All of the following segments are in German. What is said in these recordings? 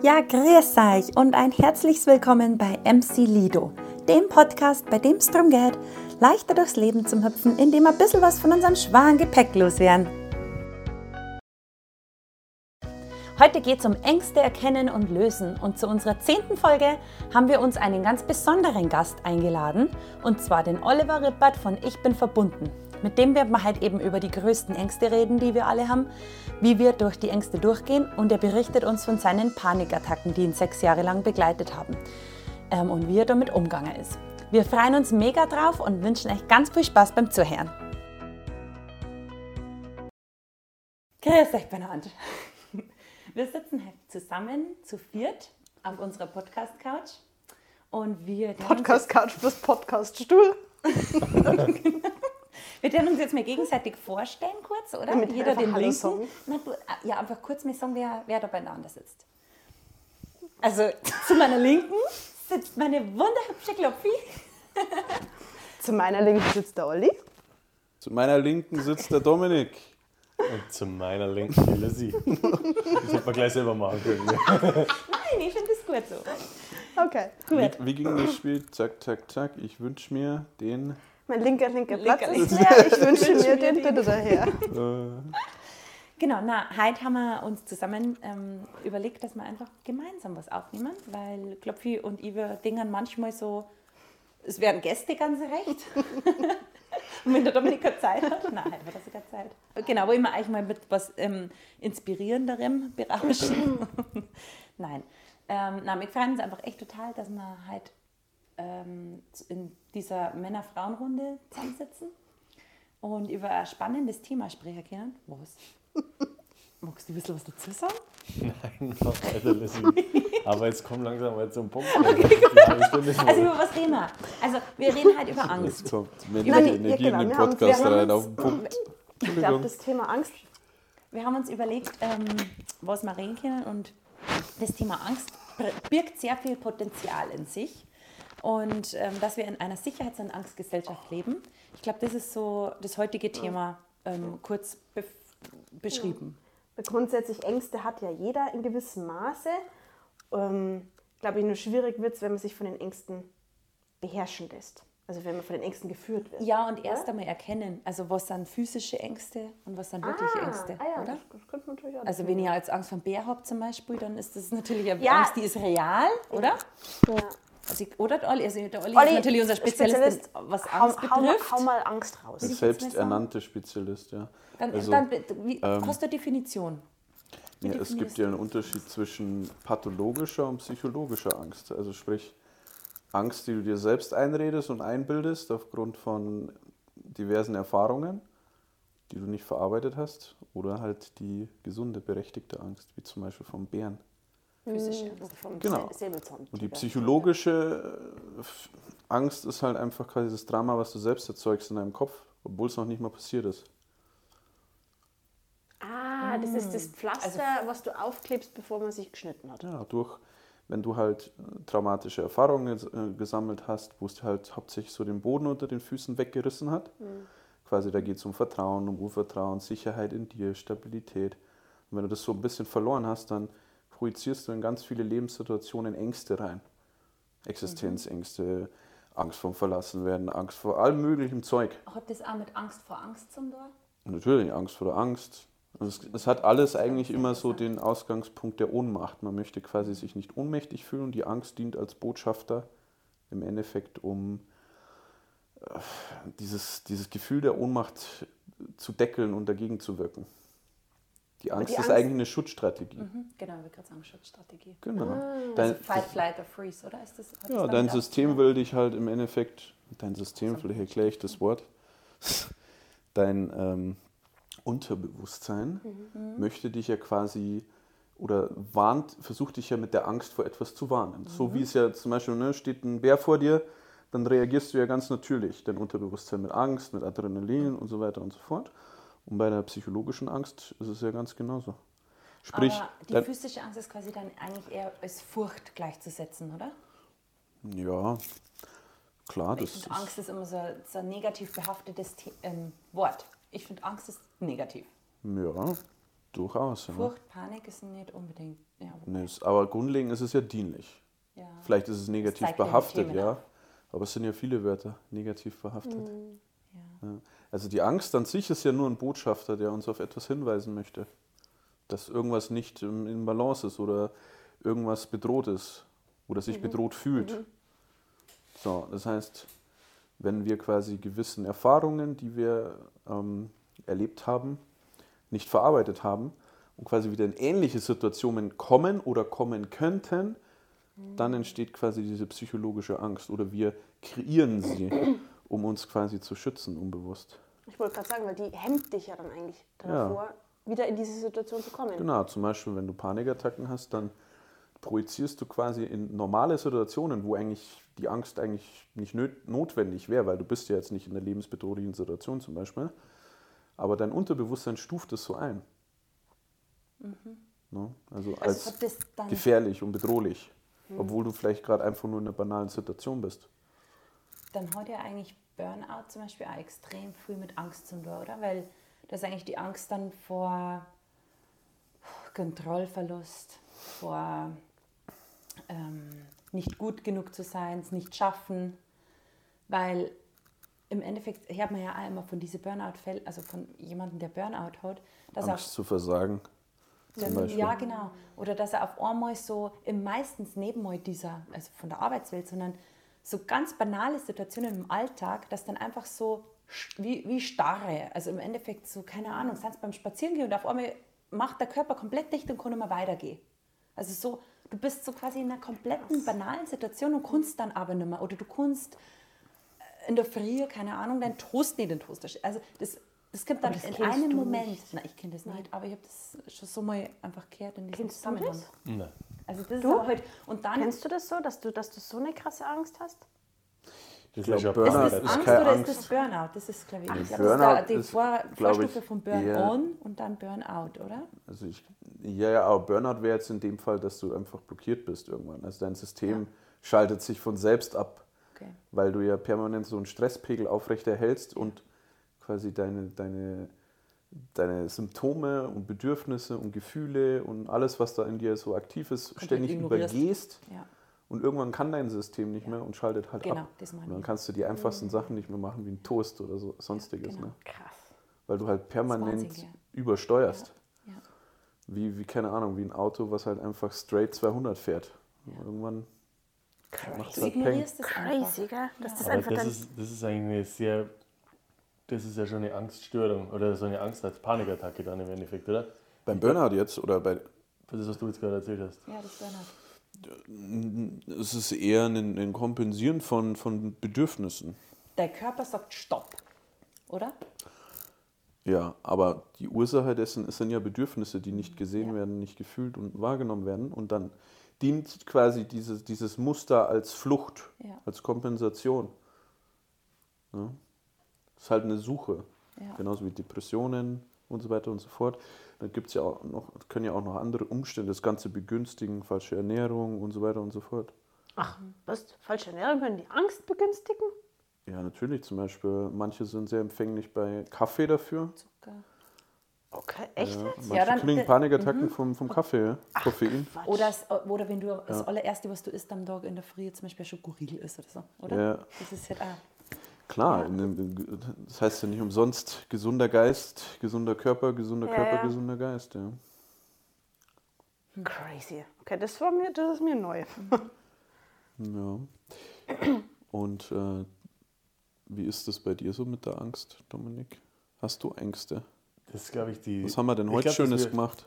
Ja, grüß euch und ein herzliches Willkommen bei MC Lido, dem Podcast, bei dem es darum geht, leichter durchs Leben zu hüpfen, indem wir ein bisschen was von unserem schweren Gepäck loswerden. Heute geht es um Ängste erkennen und lösen und zu unserer zehnten Folge haben wir uns einen ganz besonderen Gast eingeladen und zwar den Oliver Rippert von Ich bin verbunden. Mit dem werden wir halt eben über die größten Ängste reden, die wir alle haben, wie wir durch die Ängste durchgehen und er berichtet uns von seinen Panikattacken, die ihn sechs Jahre lang begleitet haben ähm, und wie er damit umgegangen ist. Wir freuen uns mega drauf und wünschen euch ganz viel Spaß beim Zuhören. Grüß euch, Bernhard. Wir sitzen zusammen zu viert auf unserer Podcast-Couch und wir... Podcast-Couch plus Podcast-Stuhl. Wir werden uns jetzt mal gegenseitig vorstellen kurz, oder? Damit Jeder den Hallo linken. Na, du, ja, einfach kurz mal sagen, wer, wer da beieinander sitzt. Also zu meiner Linken sitzt meine wunderhübsche Klopfi. Zu meiner Linken sitzt der Olli. Zu meiner Linken sitzt der Dominik. Und zu meiner Linken die Lizzie. Das hätte man gleich selber machen können. ne? Nein, ich finde das gut so. Okay. Gut. Wie, wie ging das Spiel? Zack, zack, zack. Ich wünsche mir den. Mein linker, linker Linker, Platz linker. ist leer. Ich wünsche mir den daher. Genau, na, heute haben wir uns zusammen ähm, überlegt, dass wir einfach gemeinsam was aufnehmen, weil Klopfi und ich wir dingen manchmal so, es werden Gäste ganz recht. und wenn der Dominik keine Zeit hat, nein, heute hat er sogar Zeit. Genau, wollen wir eigentlich mal mit was ähm, Inspirierenderem berauschen. nein, ähm, na, wir freuen uns einfach echt total, dass wir halt ähm, in dieser Männer-Frauen-Runde zusammensitzen und über ein spannendes Thema sprechen können. Was? Magst du ein bisschen was dazu sagen? Nein, noch weiter Lizzie. Aber jetzt komm langsam mal zum Punkt. Ist Also über was reden wir? Also wir reden halt über jetzt Angst. kommt männliche ja, Energie genau, in den haben- Podcast haben rein auf den Punkt. Ich glaube, das Thema Angst. Wir haben uns überlegt, ähm, was wir reden können und das Thema Angst birgt sehr viel Potenzial in sich. Und ähm, dass wir in einer Sicherheits- und Angstgesellschaft leben. Ich glaube, das ist so das heutige Thema ähm, kurz be beschrieben. Weil Grundsätzlich Ängste hat ja jeder in gewissem Maße. Ähm, glaube ich, nur schwierig wird es, wenn man sich von den Ängsten beherrschen lässt. Also wenn man von den Ängsten geführt wird. Ja, und erst einmal erkennen, also was sind physische Ängste und was sind wirkliche Ängste, ah, ja, oder? Das, das könnte man natürlich auch Also wenn ihr jetzt Angst vor dem Bär habt zum Beispiel, dann ist das natürlich eine Ja. Angst, die ist real, oder? Ja. Also, ich- oder der Olli, also der Olli, Olli, ist natürlich unser Spezialist, Spezialist, was Hau, Angst hau, mal, betrifft. hau mal Angst raus. Sagen. Selbsternannte Spezialist, ja. Dann, Also, dann wie, ähm, du eine Definition? Ja, es gibt ja einen Unterschied zwischen pathologischer und psychologischer Angst. Also sprich, Angst, die du dir selbst einredest und einbildest aufgrund von diversen Erfahrungen, die du nicht verarbeitet hast, oder halt die gesunde, berechtigte Angst, wie zum Beispiel vom Bären. Physische Angst? Vom Genau. Säbelzahntiger. Und die psychologische äh, Angst ist halt einfach quasi das Drama, was du selbst erzeugst in deinem Kopf, obwohl es noch nicht mal passiert ist. Ah, das ist das Pflaster, was du aufklebst, bevor man sich geschnitten hat. Ja, durch, wenn du halt äh, traumatische Erfahrungen äh, gesammelt hast, wo es halt hauptsächlich so den Boden unter den Füßen weggerissen hat. Quasi, da geht es um Vertrauen, um Urvertrauen, Sicherheit in dir, Stabilität. Und wenn du das so ein bisschen verloren hast, dann projizierst du in ganz viele Lebenssituationen Ängste rein. Existenzängste, Angst vom Verlassenwerden, Angst vor allem möglichen Zeug. Hat das auch mit Angst vor Angst zum tun? Und Natürlich, Angst vor der Angst. Also es, es hat alles eigentlich immer so den Ausgangspunkt der Ohnmacht. Man möchte quasi sich nicht ohnmächtig fühlen und die Angst dient als Botschafter im Endeffekt, um äh, dieses, dieses Gefühl der Ohnmacht zu deckeln und dagegen zu wirken. Die Angst ist Angst- eigentlich eine Schutzstrategie. Mhm, genau, wir gerade sagen Schutzstrategie. Genau. Also Dein, Fight, Flight or Freeze, oder? Ist das, das ja, damit dein System will dich halt im Endeffekt, dein System, vielleicht erkläre ich das Wort, dein ähm, Unterbewusstsein möchte dich ja quasi oder warnt, versucht dich ja mit der Angst vor etwas zu warnen. So wie es ja zum Beispiel, ne, steht ein Bär vor dir, dann reagierst du ja ganz natürlich, dein Unterbewusstsein mit Angst, mit Adrenalin und so weiter und so fort. Und bei der psychologischen Angst ist es ja ganz genauso. Sprich, Aber die physische Angst ist quasi dann eigentlich eher als Furcht gleichzusetzen, oder? ja, klar, Ich das finde, Angst ist immer so, so ein negativ behaftetes The ähm, Wort. Ich finde, Angst ist negativ. Ja, Durchaus. Ja. Furcht, Panik ist nicht unbedingt. Ja, Nee, aber grundlegend ist es ja dienlich. ja. Vielleicht ist es negativ ja behaftet, ja. Aber es sind ja viele Wörter negativ behaftet. ja. Ja. Also die Angst an sich ist ja nur ein Botschafter, der uns auf etwas hinweisen möchte. Dass irgendwas nicht im- in Balance ist oder irgendwas bedroht ist oder sich bedroht fühlt. So, das heißt, wenn wir quasi gewissen Erfahrungen, die wir ähm, erlebt haben, nicht verarbeitet haben und quasi wieder in ähnliche Situationen kommen oder kommen könnten, dann entsteht quasi diese psychologische Angst oder wir kreieren sie, um uns quasi zu schützen, unbewusst. Ich wollte gerade sagen, weil die hemmt dich ja dann eigentlich Ja. davor, wieder in diese Situation zu kommen. Genau, zum Beispiel, wenn du Panikattacken hast, dann projizierst du quasi in normale Situationen, wo eigentlich die Angst eigentlich nicht notwendig wäre, weil du bist ja jetzt nicht in einer lebensbedrohlichen Situation zum Beispiel, aber dein Unterbewusstsein stuft es so ein. Ne? Also als das dann- gefährlich und bedrohlich, obwohl du vielleicht gerade einfach nur in einer banalen Situation bist. Dann hat ja eigentlich Burnout zum Beispiel auch extrem früh mit Angst zu tun, oder? Weil das ist eigentlich die Angst dann vor Kontrollverlust, vor ähm, nicht gut genug zu sein, es nicht schaffen. Weil im Endeffekt hört man ja auch immer von diesen Burnout-Fällen, also von jemandem, der Burnout hat, dass er Angst zu versagen. Ja, genau. Oder dass er auf einmal so, im meistens neben dieser, also von der Arbeitswelt, sondern so ganz banale Situationen im Alltag, dass dann einfach so wie, wie Starre, also im Endeffekt so, keine Ahnung, sind beim Spazierengehen und auf einmal macht der Körper komplett dicht und kann nicht mehr weitergehen. Also so, du bist so quasi in einer kompletten banalen Situation und kannst dann aber nicht mehr. Oder du kannst in der Früh, keine Ahnung, deinen Toast nicht in den Toaster Also das, das kommt dann das in einem du Moment. nicht. Nein, ich kenne das nicht, aber ich habe das schon so mal einfach gehört in diesem Kennst du Zusammenhang. das? Nein. Also das Du? ist halt, und dann Kennst du das so, dass du, dass du so eine krasse Angst hast? Das glaub, ist ja Burnout ist das ist Angst keine oder Angst. ist das Burnout? Das ist, glaube ich, ich glaub, Burnout das ist die ist, Vor glaub Vorstufe ich, von Burn-on und dann Burnout, oder? Also ich, ja, ja, aber Burnout wäre jetzt in dem Fall, dass du einfach blockiert bist irgendwann. Also dein System schaltet sich von selbst ab, Okay. weil du ja permanent so einen Stresspegel aufrechterhältst und quasi deine, deine, deine Symptome und Bedürfnisse und Gefühle und alles, was da in dir so aktiv ist, Komplett ständig ignorierst. übergehst. Ja. Und irgendwann kann dein System nicht mehr und schaltet halt Genau, ab. das meine Und dann kannst du die einfachsten Sachen nicht mehr machen, wie ein Toast oder so, sonstiges. genau. Ne? Krass. Weil du halt permanent Wahnsinn, ja. übersteuerst. Ja. Wie, wie, keine Ahnung, wie ein Auto, was halt einfach straight 200 fährt. Irgendwann macht es Du halt ignorierst das einfach. Crazy, gell? Das Aber einfach das dann. ist, das ist eigentlich eine sehr, das ist ja schon eine Angststörung oder so eine Angst als Panikattacke dann im Endeffekt, oder? Beim Burnout jetzt oder bei. Das, was du jetzt gerade erzählt hast. Ja, das Burnout. Es ist eher ein, ein Kompensieren von, von Bedürfnissen. Der Körper sagt Stopp, oder? Ja, aber die Ursache dessen es sind ja Bedürfnisse, die nicht gesehen Ja. werden, nicht gefühlt und wahrgenommen werden. Und dann dient quasi dieses, dieses Muster als Flucht, Ja. als Kompensation. Ja? Das ist halt eine Suche. Ja. Genauso wie Depressionen und so weiter und so fort. Dann gibt's ja auch noch, können ja auch noch andere Umstände das Ganze begünstigen, falsche Ernährung und so weiter und so fort. Ach, was? Falsche Ernährung können die Angst begünstigen? Ja, natürlich. Zum Beispiel, manche sind sehr empfänglich bei Kaffee dafür. Zucker. Okay, echt Ja, jetzt? manche Ja, dann- kriegen äh, Panikattacken vom, vom Kaffee, ja. Koffein. Quatsch. Oder, es, oder wenn du das allererste, was du isst am Tag in der Früh, zum Beispiel Schokoriegel isst oder so, oder? Ja. Das ist halt auch. Klar, dem- das heißt ja nicht umsonst gesunder Geist, gesunder Körper, gesunder Ja, Körper, ja. gesunder Geist. Ja. Crazy. Okay, das war mir, das ist mir neu. ja. Und äh, wie ist das bei dir so mit der Angst, Dominik? Hast du Ängste? Das ist, glaube ich, die. Was haben wir denn heute glaub, Schönes wir- gemacht?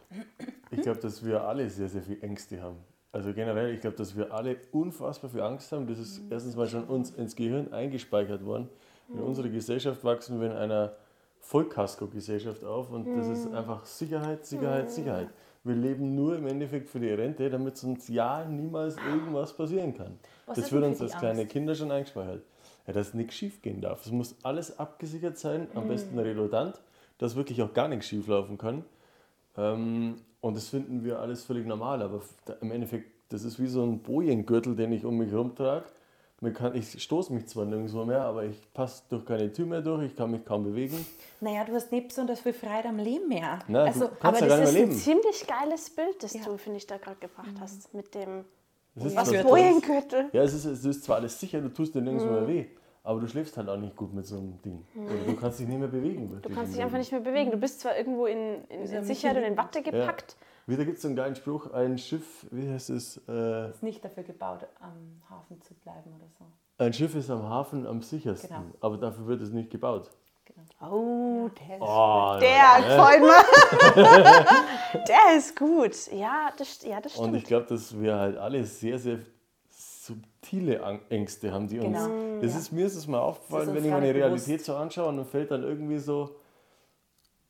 Ich glaube, dass wir alle sehr, sehr viel Ängste haben. Also generell, ich glaube, dass wir alle unfassbar viel Angst haben. Das ist erstens mal schon uns ins Gehirn eingespeichert worden. In unserer Gesellschaft wachsen wir in einer Vollkasko-Gesellschaft auf und das ist einfach Sicherheit, Sicherheit, Sicherheit. Wir leben nur im Endeffekt für die Rente, damit uns ja niemals irgendwas passieren kann. Was das wird uns als kleine Angst? Kinder schon eingespeichert. Ja, dass nichts schief gehen darf. Es muss alles abgesichert sein, am Mhm. besten redundant, dass wirklich auch gar nichts schief laufen kann. Ähm, und das finden wir alles völlig normal, aber im Endeffekt, das ist wie so ein Bojengürtel, den ich um mich herum trage. man kann, ich stoße mich zwar nirgendwo mehr, aber ich passe durch keine Tür mehr durch, ich kann mich kaum bewegen. Naja, du hast nicht besonders viel Freiheit am Leben mehr. Na, also, du kannst Aber ja gar das nicht ist ein ziemlich geiles Bild, das Ja. du, finde ich, da gerade gebracht hast. Mit dem Was. Boeingürtel. Ja, es ist, es ist zwar alles sicher, du tust dir nirgendwo mehr weh, aber du schläfst halt auch nicht gut mit so einem Ding. Oder du kannst dich nicht mehr bewegen. Du kannst dich einfach Leben. nicht mehr bewegen. Du bist zwar irgendwo in, in, ja in Sicherheit und in Watte Ja. gepackt. Wieder gibt es so einen geilen Spruch, ein Schiff, wie heißt es? Äh, ist nicht dafür gebaut, am Hafen zu bleiben oder so. ein Schiff ist am Hafen am sichersten, Genau. aber dafür wird es nicht gebaut. Oh, der ist, Oh, der ja, der ist gut. Ja, das, ja, das Und stimmt. ich glaube, dass wir halt alle sehr, sehr subtile Ängste haben, die uns. Genau. Das ist, mir ist es mal aufgefallen, uns wenn ich meine Realität bewusst. so anschaue und dann fällt dann irgendwie so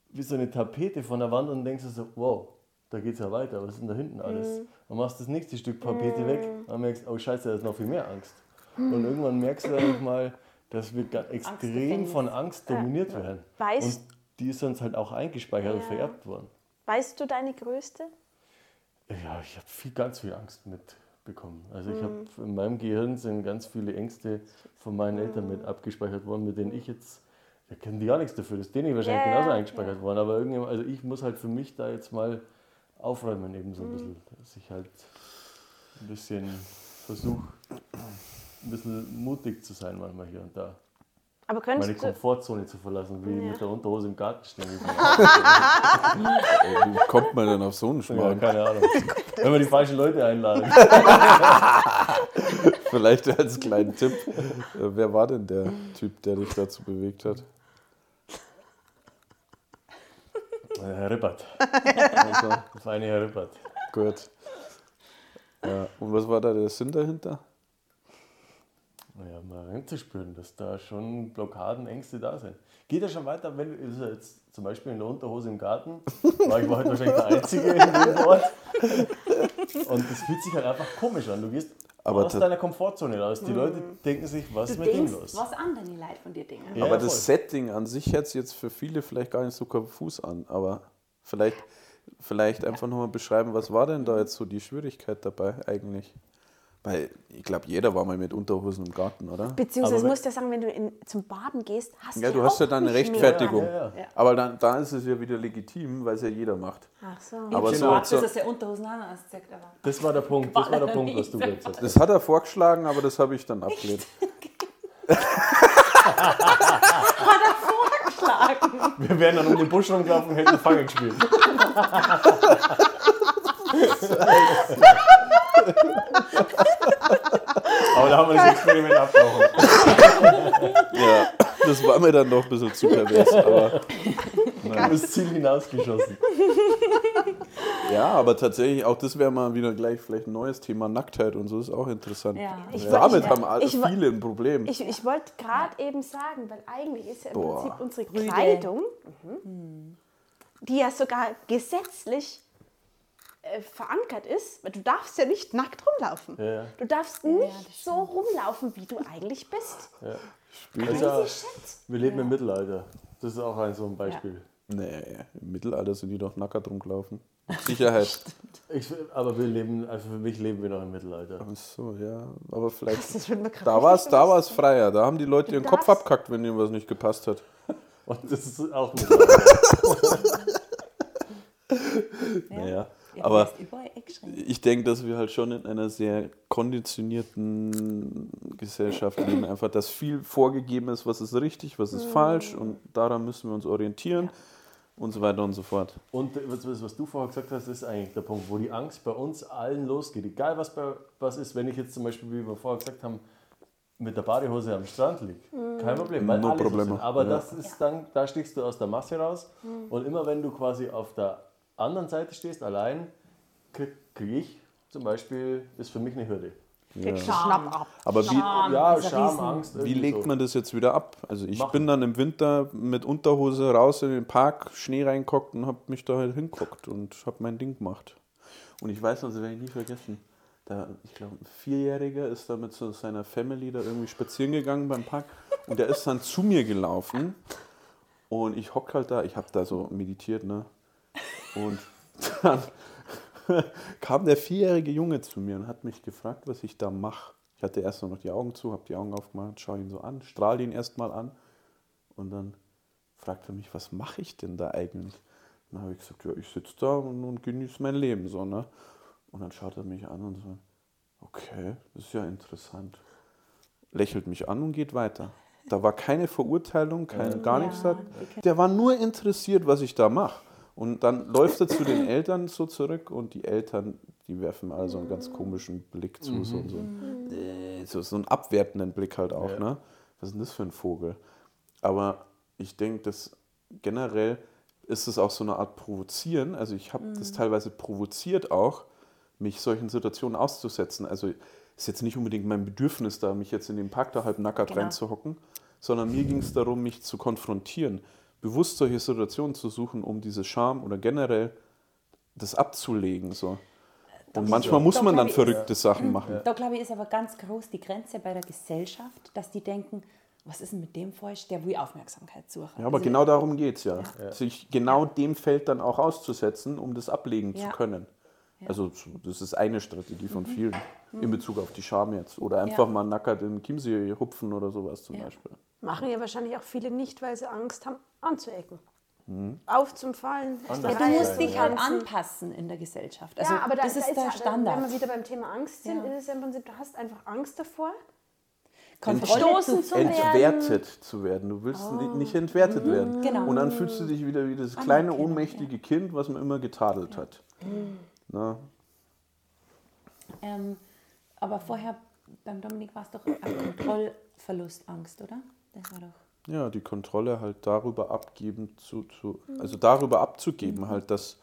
wie so eine Tapete von der Wand und denkst du so, wow, da geht es ja weiter, was ist denn da hinten alles? Dann machst du das nächste Stück Tapete weg und merkst, oh scheiße, da ist noch viel mehr Angst. Und irgendwann merkst du einfach mal, dass wir extrem von Angst dominiert werden. Weißt- und die ist uns halt auch eingespeichert und Ja. vererbt worden. Weißt du deine größte? Ja, ich habe viel, ganz viel Angst mitbekommen. Also ich habe Mhm. in meinem Gehirn sind ganz viele Ängste von meinen Eltern mit abgespeichert worden, mit denen ich jetzt, da können die gar nichts dafür, das ist denen wahrscheinlich Ja, genauso eingespeichert worden. Aber irgendwie, also ich muss halt für mich da jetzt mal aufräumen eben so ein bisschen, dass ich halt ein bisschen versuche, ein bisschen mutig zu sein manchmal hier und da. Aber Meine könntest du. Komfortzone zu verlassen, wie Ja. mit der Unterhose im Garten stehen. Ey, Wie kommt man denn auf so einen ja, Schmarrn? keine Ahnung. Wenn wir die falschen Leute einladen. Vielleicht als kleinen Tipp. Äh, Wer war denn der Typ, der dich dazu bewegt hat? Äh, Herr Rippert. Also, Das war eine Herr Rippert. gut. Ja. Und was war da der Sinn dahinter? Naja, mal reinzuspüren, dass da schon Blockaden, Ängste da sind. Geht ja schon weiter, wenn du jetzt zum Beispiel in der Unterhose im Garten, war ich war halt wahrscheinlich der Einzige in dem Ort. Und das fühlt sich halt einfach komisch an. Du gehst Aber aus deiner Komfortzone raus. Die Leute denken sich, was Du ist mit dem los? was andere Leute von dir denken. Ja, aber voll. das Setting an sich hört sich jetzt für viele vielleicht gar nicht so konfus an. Aber vielleicht, vielleicht einfach nochmal beschreiben, was war denn da jetzt so die Schwierigkeit dabei eigentlich? Weil ich glaube, jeder war mal mit Unterhosen im Garten, oder? Beziehungsweise musst du ja sagen, wenn du in, zum Baden gehst, hast Ja, du du hast ja auch dann eine nicht mehr Rechtfertigung. Ja, ja. Ja. Aber dann, da ist es ja wieder legitim, weil es ja jeder macht. Ach so. Aber ich so- so, er Unterhosen an hast, sagt aber. Das war der Punkt, das war der Punkt, was du jetzt sagst. Das hat er vorgeschlagen, aber das habe ich dann abgelehnt. Schlagen. Wir wären dann um den Busch rumgelaufen und hätten Fangen gespielt. Aber da haben wir das Experiment abgebrochen. Ja, das war mir dann doch ein bisschen zu pervers. Aber, Wir haben das Ziel hinausgeschossen. ja, aber tatsächlich, auch das wäre mal wieder gleich vielleicht ein neues Thema, Nacktheit und so ist auch interessant. Ja. Ich Damit wollte- haben alle, ich viele ein Problem. Ich, ich wollte gerade eben sagen, weil eigentlich ist ja im Boah. Prinzip unsere. Kleidung, mhm, die ja sogar gesetzlich äh, verankert ist, weil du darfst ja nicht nackt rumlaufen. Ja, ja. Du darfst nicht so rumlaufen, wie du eigentlich bist. Ja. Also, wir leben im Mittelalter. Das ist auch ein so ein Beispiel. Nee, im Mittelalter sind die doch nackert rumgelaufen. Mit Sicherheit. Ich, aber wir leben, also für mich leben wir noch im Mittelalter. Ach so, ja. Aber vielleicht. Da war es da war's freier. Da haben die Leute ihren Kopf abkackt, wenn ihnen was nicht gepasst hat. Und das ist auch Mittelalter. Naja. Ja, Aber ich denke, dass wir halt schon in einer sehr konditionierten Gesellschaft leben. Einfach, dass viel vorgegeben ist, was ist richtig, was ist falsch und daran müssen wir uns orientieren und so weiter und so fort. Und was, was was du vorher gesagt hast, ist eigentlich der Punkt, wo die Angst bei uns allen losgeht. Egal was bei was ist, wenn ich jetzt zum Beispiel, wie wir vorher gesagt haben, mit der Badehose am Strand liege. Kein Problem, weil No alle so. Aber Ja. das ist dann, da stichst du aus der Masse raus. Und immer wenn du quasi auf der anderen Seite stehst, allein, kriege krieg ich zum Beispiel, ist für mich eine Hürde. Du Schnapp ab. Aber wie, Ja, dieser Scham, Angst. Wie legt so. man das jetzt wieder ab? Also ich Machen. bin dann im Winter mit Unterhose raus in den Park, Schnee reingekockt und habe mich da halt hingeguckt und habe mein Ding gemacht. Und ich weiß noch, das werde ich nie vergessen. Da, ich glaube, ein Vierjähriger ist da mit so seiner Family da irgendwie spazieren gegangen beim Park und der ist dann zu mir gelaufen und ich hock halt da, ich habe da so meditiert, ne? Und dann kam der vierjährige Junge zu mir und hat mich gefragt, was ich da mache. Ich hatte erst noch die Augen zu, habe die Augen aufgemacht, schaue ihn so an, strahle ihn erstmal an und dann fragt er mich, was mache ich denn da eigentlich? dann habe ich gesagt, ja, ich sitze da und, und genieße mein Leben so, ne? Und dann schaut er mich an und so, okay, das ist ja interessant. Lächelt mich an und geht weiter. Da war keine Verurteilung, kein, gar nichts da. Der war nur interessiert, was ich da mache. Und dann läuft er zu den Eltern so zurück und die Eltern, die werfen also einen ganz komischen Blick zu, so, so, äh, so, so einen abwertenden Blick halt auch. Ja. Ne? Was ist denn das für ein Vogel? Aber ich denke, dass generell ist es auch so eine Art Provozieren. Also ich habe das teilweise provoziert auch, mich solchen Situationen auszusetzen. Also ist jetzt nicht unbedingt mein Bedürfnis da, mich jetzt in den Park da halb nackert Genau. reinzuhocken, sondern mir ging es darum, mich zu konfrontieren, bewusst solche Situationen zu suchen, um diese Scham oder generell das abzulegen. So. Und manchmal muss man dann ich, verrückte Sachen machen. Da glaube ich, ist aber ganz groß die Grenze bei der Gesellschaft, dass die denken, was ist denn mit dem falsch? Der will Aufmerksamkeit suchen. Ja, aber Also, genau darum geht es ja. Sich genau dem Feld dann auch auszusetzen, um das ablegen Ja. zu können. Also so- das ist eine Strategie von vielen in Bezug auf die Scham jetzt. Oder einfach Ja. mal nackert in Chiemsee hupfen oder sowas zum Ja. Beispiel. Machen ja wahrscheinlich auch viele nicht, weil sie Angst haben, anzuecken. Mhm. Aufzufallen. Anders Ja, Ja, du Ja, musst ja, dich ja. halt anpassen in der Gesellschaft. Also ja, aber da, das da ist der ja, Standard. Wenn wir wieder beim Thema Angst sind, Ja. ist es ja im Prinzip, du hast einfach Angst davor. Kontrolle Stoßen zu werden. Entwertet zu werden. Du willst ni- nicht entwertet werden. Genau. Und dann fühlst du dich wieder wie das kleine, Anerkennung, ohnmächtige Kind, was man immer getadelt hat. Na, Ähm, aber vorher beim Dominik war es doch ein Kontrollverlustangst, oder? Das war doch. Ja, die Kontrolle halt darüber abgeben zu, zu also darüber abzugeben halt, dass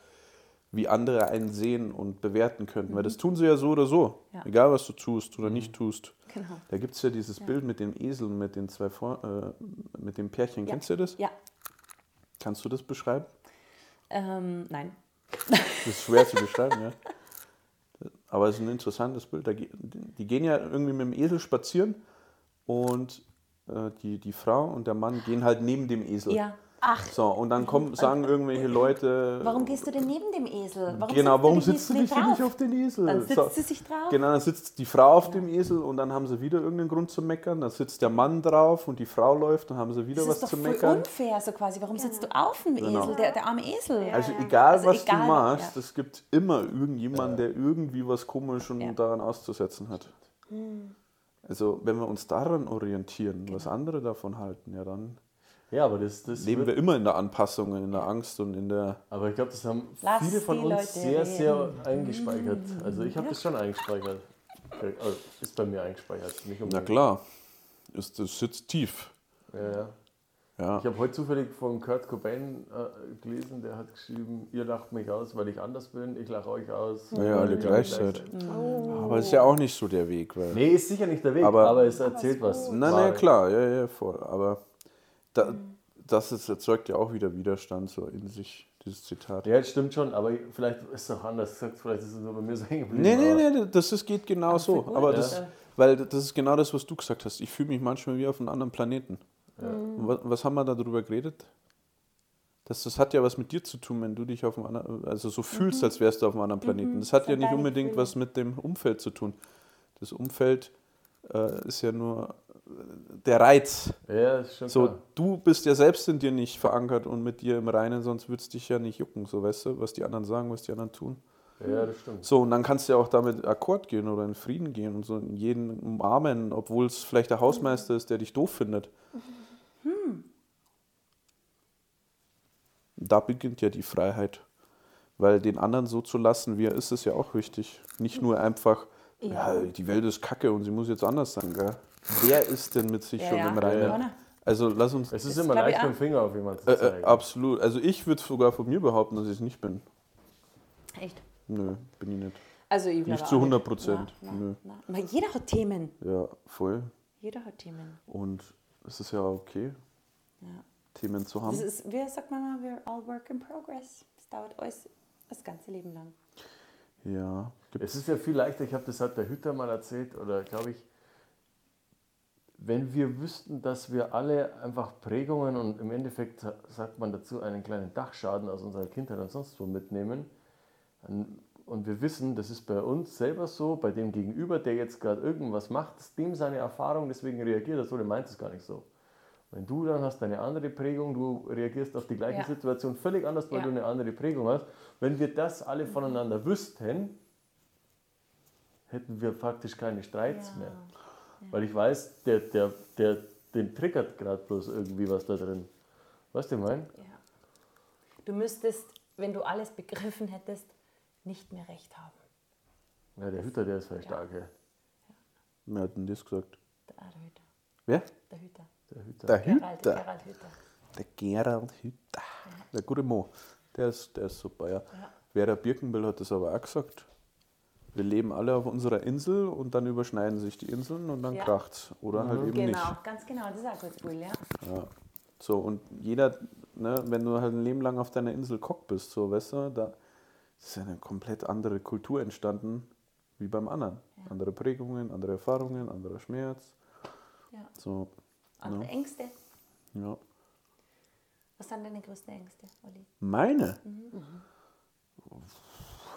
wie andere einen sehen und bewerten könnten. Weil das tun sie ja so oder so. Ja. Egal was du tust oder nicht tust. Genau. Da gibt es ja dieses Bild mit dem Esel, mit den zwei Vor äh, mit dem Pärchen. Ja. Kennst du das? Ja. Kannst du das beschreiben? Ähm, nein. Das ist schwer zu beschreiben, ja. Aber es ist ein interessantes Bild. Die gehen ja irgendwie mit dem Esel spazieren und die, die Frau und der Mann gehen halt neben dem Esel. Ja. Ach, So, und dann kommen, sagen irgendwelche Leute. Warum gehst du denn neben dem Esel? Warum genau, warum sitzt sitzt du dich hier nicht auf den Esel? Dann sitzt So. sie sich drauf. Genau, dann sitzt die Frau auf dem Esel und dann haben sie wieder irgendeinen Grund zu meckern. Dann sitzt der Mann drauf und die Frau läuft, dann haben sie wieder Das was ist doch zu voll meckern. unfair, so quasi. Warum sitzt du auf dem Genau. Esel, der, der arme Esel? Also egal, Also was egal, du machst, ja. es gibt immer irgendjemanden, der irgendwie was komisch und Ja. daran auszusetzen hat. Also wenn wir uns daran orientieren, was Genau. andere davon halten, ja dann Ja, aber das, das leben wir immer in der Anpassung, in der Angst und in der... Aber ich glaube, das haben Lass viele von uns Leute sehr, sehr reden. eingespeichert. Also ich habe das schon eingespeichert. Also ist bei mir eingespeichert. Nicht Na klar, ist, das sitzt tief. Ja, ja. Ja. Ich habe heute zufällig von Kurt Cobain äh, gelesen, der hat geschrieben, ihr lacht mich aus, weil ich anders bin, ich lache euch aus. Ja, alle gleich seid. Aber ist ja auch nicht so der Weg. Weil Nee, ist sicher nicht der Weg, Aber- aber, es erzählt was. Nein, nein, klar, ja, ja, voll. Aber da, das ist, erzeugt ja auch wieder Widerstand so in sich, dieses Zitat. Ja, das stimmt schon, aber vielleicht ist es auch anders gesagt, vielleicht ist es nur bei mir so hängen geblieben. Nee, nee, nee, das ist, geht genau so. Aber ja. das, weil das ist genau das, was du gesagt hast. Ich fühle mich manchmal wie auf einem anderen Planeten. Und Was, was haben wir darüber geredet? Das, das hat ja was mit dir zu tun, wenn du dich auf einem anderen, also so fühlst, als wärst du auf einem anderen Planeten. Das hat ja sind nicht unbedingt Gefühle. was mit dem Umfeld zu tun. Das Umfeld äh, ist ja nur äh, der Reiz. Ja, ist schon So, klar. du bist ja selbst in dir nicht verankert und mit dir im Reinen, sonst würde es dich ja nicht jucken, so weißt du, was die anderen sagen, was die anderen tun. Ja, das stimmt. So, und dann kannst du ja auch damit Akkord gehen oder in Frieden gehen und so jeden umarmen, obwohl es vielleicht der Hausmeister ist, der dich doof findet. Da beginnt ja die Freiheit. Weil den anderen so zu lassen, wie er ist, ist ja auch wichtig. Nicht nur einfach, ja. die Welt ist kacke und sie muss jetzt anders sein. Gell? Wer ist denn mit sich Ja, schon ja. im Reinen? Ja, ja. Also lass uns. Es ist immer leicht, mit dem Finger auf jemanden zu Äh, zeigen. äh, absolut. Also ich würde sogar von mir behaupten, dass ich es nicht bin. Echt? Nö, bin ich nicht. Also ich Nicht zu auch 100 Prozent. Jeder hat Themen. Ja, voll. Jeder hat Themen. Und es ist ja okay, Ja. Themen zu haben. Das ist, wie sagt man mal, we're all work in progress. Das dauert alles das ganze Leben lang. Ja, Es ist ja viel leichter, ich habe das hat der Hütter mal erzählt, oder glaube ich, wenn wir wüssten, dass wir alle einfach Prägungen und im Endeffekt sa- sagt man dazu einen kleinen Dachschaden aus unserer Kindheit und sonst wo mitnehmen, dann und wir wissen, das ist bei uns selber so, bei dem Gegenüber, der jetzt gerade irgendwas macht, ist dem seine Erfahrung, deswegen reagiert er so, der meint es gar nicht so. Wenn du dann hast eine andere Prägung, du reagierst auf die gleiche Ja. Situation völlig anders, weil Ja. du eine andere Prägung hast. Wenn wir das alle voneinander wüssten, hätten wir faktisch keine Streits Ja. mehr. Weil ich weiß, der, der, der, den triggert gerade bloß irgendwie was da drin. Weißt du, mein? Ja. Du müsstest, wenn du alles begriffen hättest, nicht mehr recht haben. Ja, der Hüter, der ist halt stark, ja. Wer hat denn das gesagt? Der, der Hüter. Wer? Der Hüter. Der Hüter. Der Gerald, Hüter. Gerald Hüter. Der Gerald Hütter. Der gute Mo. Der ist, der ist super, ja. Vera Birkenbill hat das aber auch gesagt. Wir leben alle auf unserer Insel und dann überschneiden sich die Inseln und dann Ja. kracht's. Oder halt eben Genau, nicht. ganz genau. Das ist auch kurz cool, ja. Ja. So, und jeder, ne, wenn du halt ein Leben lang auf deiner Insel Kock bist, so, weißt du, da ist ja eine komplett andere Kultur entstanden wie beim anderen. Andere Prägungen, andere Erfahrungen, anderer Schmerz. ja. So, Andere Ja. Ängste. ja. Was sind deine größten Ängste, Olli? Meine?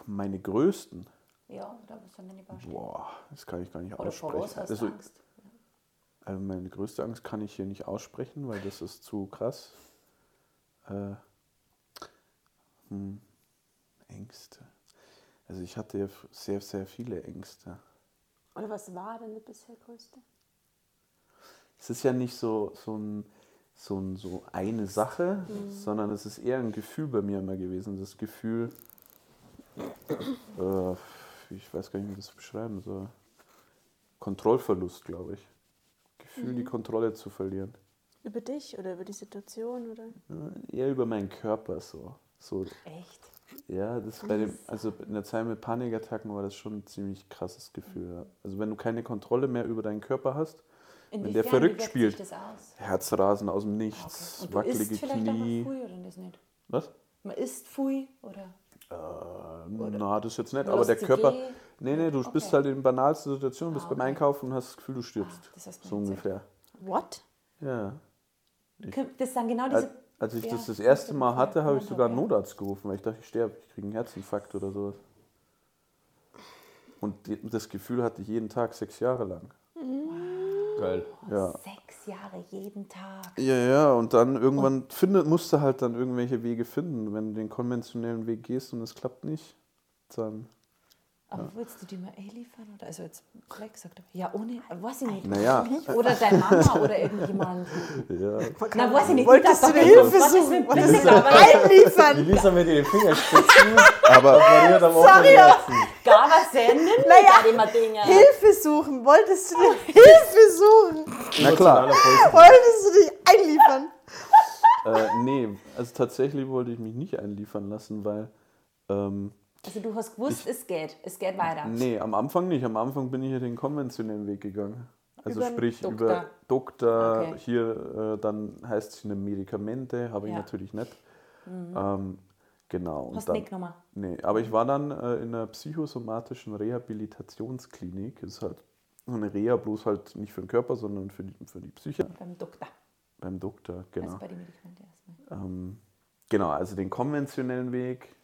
Meine größten? Ja, oder was sind deine Baustellen? Boah, das kann ich gar nicht Oder aussprechen. hast du Also, Angst? also meine größte Angst kann ich hier nicht aussprechen, weil das ist zu krass. Äh, hm, Ängste. Also ich hatte ja sehr, sehr viele Ängste. Oder was war denn der bisher größte? Es ist ja nicht so, so, ein, so, ein, so eine Sache, sondern es ist eher ein Gefühl bei mir immer gewesen. Das Gefühl, äh, ich weiß gar nicht, wie ich das beschreiben soll. Kontrollverlust, glaube ich. Gefühl, die Kontrolle zu verlieren. Über dich oder über die Situation oder? Äh, Eher über meinen Körper so. so Echt? Ja, das bei dem, also in der Zeit mit Panikattacken war das schon ein ziemlich krasses Gefühl. Also wenn du keine Kontrolle mehr über deinen Körper hast, wenn der verrückt spielt? Herzrasen aus dem Nichts, Und du wackelige isst vielleicht Knie. einfach Pfui oder das nicht? Was? Man isst Pfui oder? Äh, na, das jetzt nicht, Oder aber der Körper. Nee, nee, du Okay. bist halt in banalsten Situationen, bist Ah, beim okay. Einkaufen und hast das Gefühl, du stirbst. Ah, das hast du so ungefähr. What? Ja. Das sind genau Als, diese. Als ich ja, das das erste Mal hatte, habe ich sogar einen. Notarzt gerufen, weil ich dachte, ich sterbe, ich kriege einen Herzinfarkt oder sowas. Und das Gefühl hatte ich jeden Tag sechs Jahre lang. Geil. Ja. Sechs Jahre jeden Tag. Ja, ja, und dann irgendwann findet, musst du halt dann irgendwelche Wege finden. Wenn du den konventionellen Weg gehst und es klappt nicht, dann. Aber willst du die mal eh liefern? Oder? Also jetzt Black sagt, ja, ohne, weiß ich nicht. Naja. Oder deine Mama oder irgendjemand. Ja. Na, weiß ich nicht. Wolltest du dir Hilfe suchen? Wolltest du aber einliefern? Die Lisa mit den Fingerspitzen Aber variiert am Herzen. Gar was senden? Naja. Hilfe suchen. Wolltest du dir Hilfe suchen? na klar. Wolltest du dich einliefern? Äh, nee, also tatsächlich wollte ich mich nicht einliefern lassen, weil. Ähm, Also du hast gewusst, es geht. Es geht weiter. nee, am Anfang nicht. Am Anfang bin ich ja den konventionellen Weg gegangen. Also Über sprich Doktor. über Doktor, Okay. hier, äh, dann heißt es eine Medikamente, habe ich Ja. Mhm. natürlich nicht. Ähm, genau. und Hast dann, nicht genommen? Nee, aber ich war dann äh, in einer psychosomatischen Rehabilitationsklinik. Das ist halt so eine Reha, bloß halt nicht für den Körper, sondern für die, für die Psyche. Beim Doktor. Beim Doktor, genau. Also bei den Medikamenten erstmal. Ähm, genau, also den konventionellen Weg.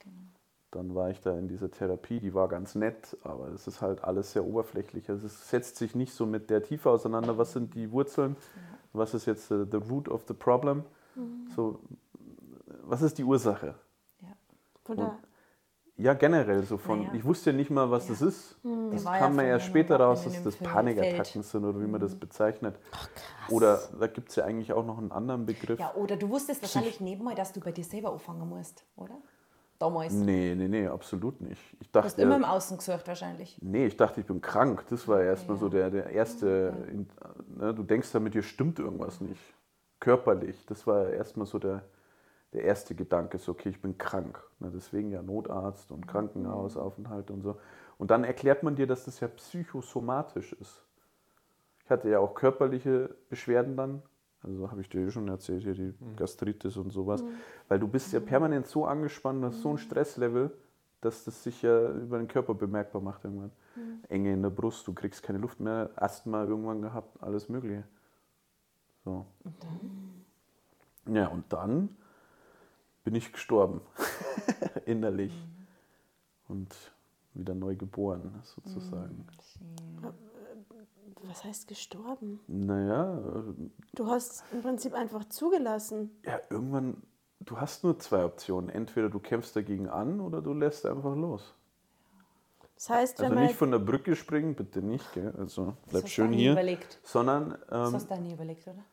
Dann war ich da in dieser Therapie, die war ganz nett, aber es ist halt alles sehr oberflächlich. Also es setzt sich nicht so mit der Tiefe auseinander, was sind die Wurzeln, was ist jetzt äh, the root of the problem, so, was ist die Ursache? Ja. Von der, Ja, generell so von, Naja. ich wusste ja nicht mal, was Ja. das ist. Das Das ja kam mir von erst später raus, dass das Panikattacken sind oder wie man das bezeichnet. Oder da gibt es ja eigentlich auch noch einen anderen Begriff. Ja, oder du wusstest wahrscheinlich nebenmal, dass du bei dir selber anfangen musst, oder? Damals. Nee, nee, nee, absolut nicht. Ich Du hast dachte, immer im Außen gesucht wahrscheinlich. nee, ich dachte, ich bin krank. Das war erstmal Ja. so der, der erste. in- Ne, du denkst da mit dir stimmt irgendwas nicht. Körperlich. Das war erstmal so der, der erste Gedanke, so, okay, ich bin krank. Ne, deswegen ja Notarzt und Krankenhausaufenthalt und so. Und dann erklärt man dir, dass das ja psychosomatisch ist. Ich hatte ja auch körperliche Beschwerden dann. Also habe ich dir eh schon erzählt, hier die Gastritis und sowas. Weil du bist ja permanent so angespannt, hast so ein Stresslevel, dass das sich ja über den Körper bemerkbar macht irgendwann. Enge in der Brust, du kriegst keine Luft mehr, Asthma irgendwann gehabt, alles Mögliche. So. Ja, und dann bin ich gestorben. Innerlich. Und wieder neu geboren, sozusagen. Was heißt gestorben? Naja, Du hast im Prinzip einfach zugelassen. äh, ja, irgendwann, du hast nur zwei Optionen. Entweder du kämpfst dagegen an oder du lässt einfach los. Das heißt, wenn Also man nicht von der Brücke springen, bitte nicht, gell? Also bleib hast schön hier. überlegt. Sondern Das ähm, hast du da nie überlegt, oder?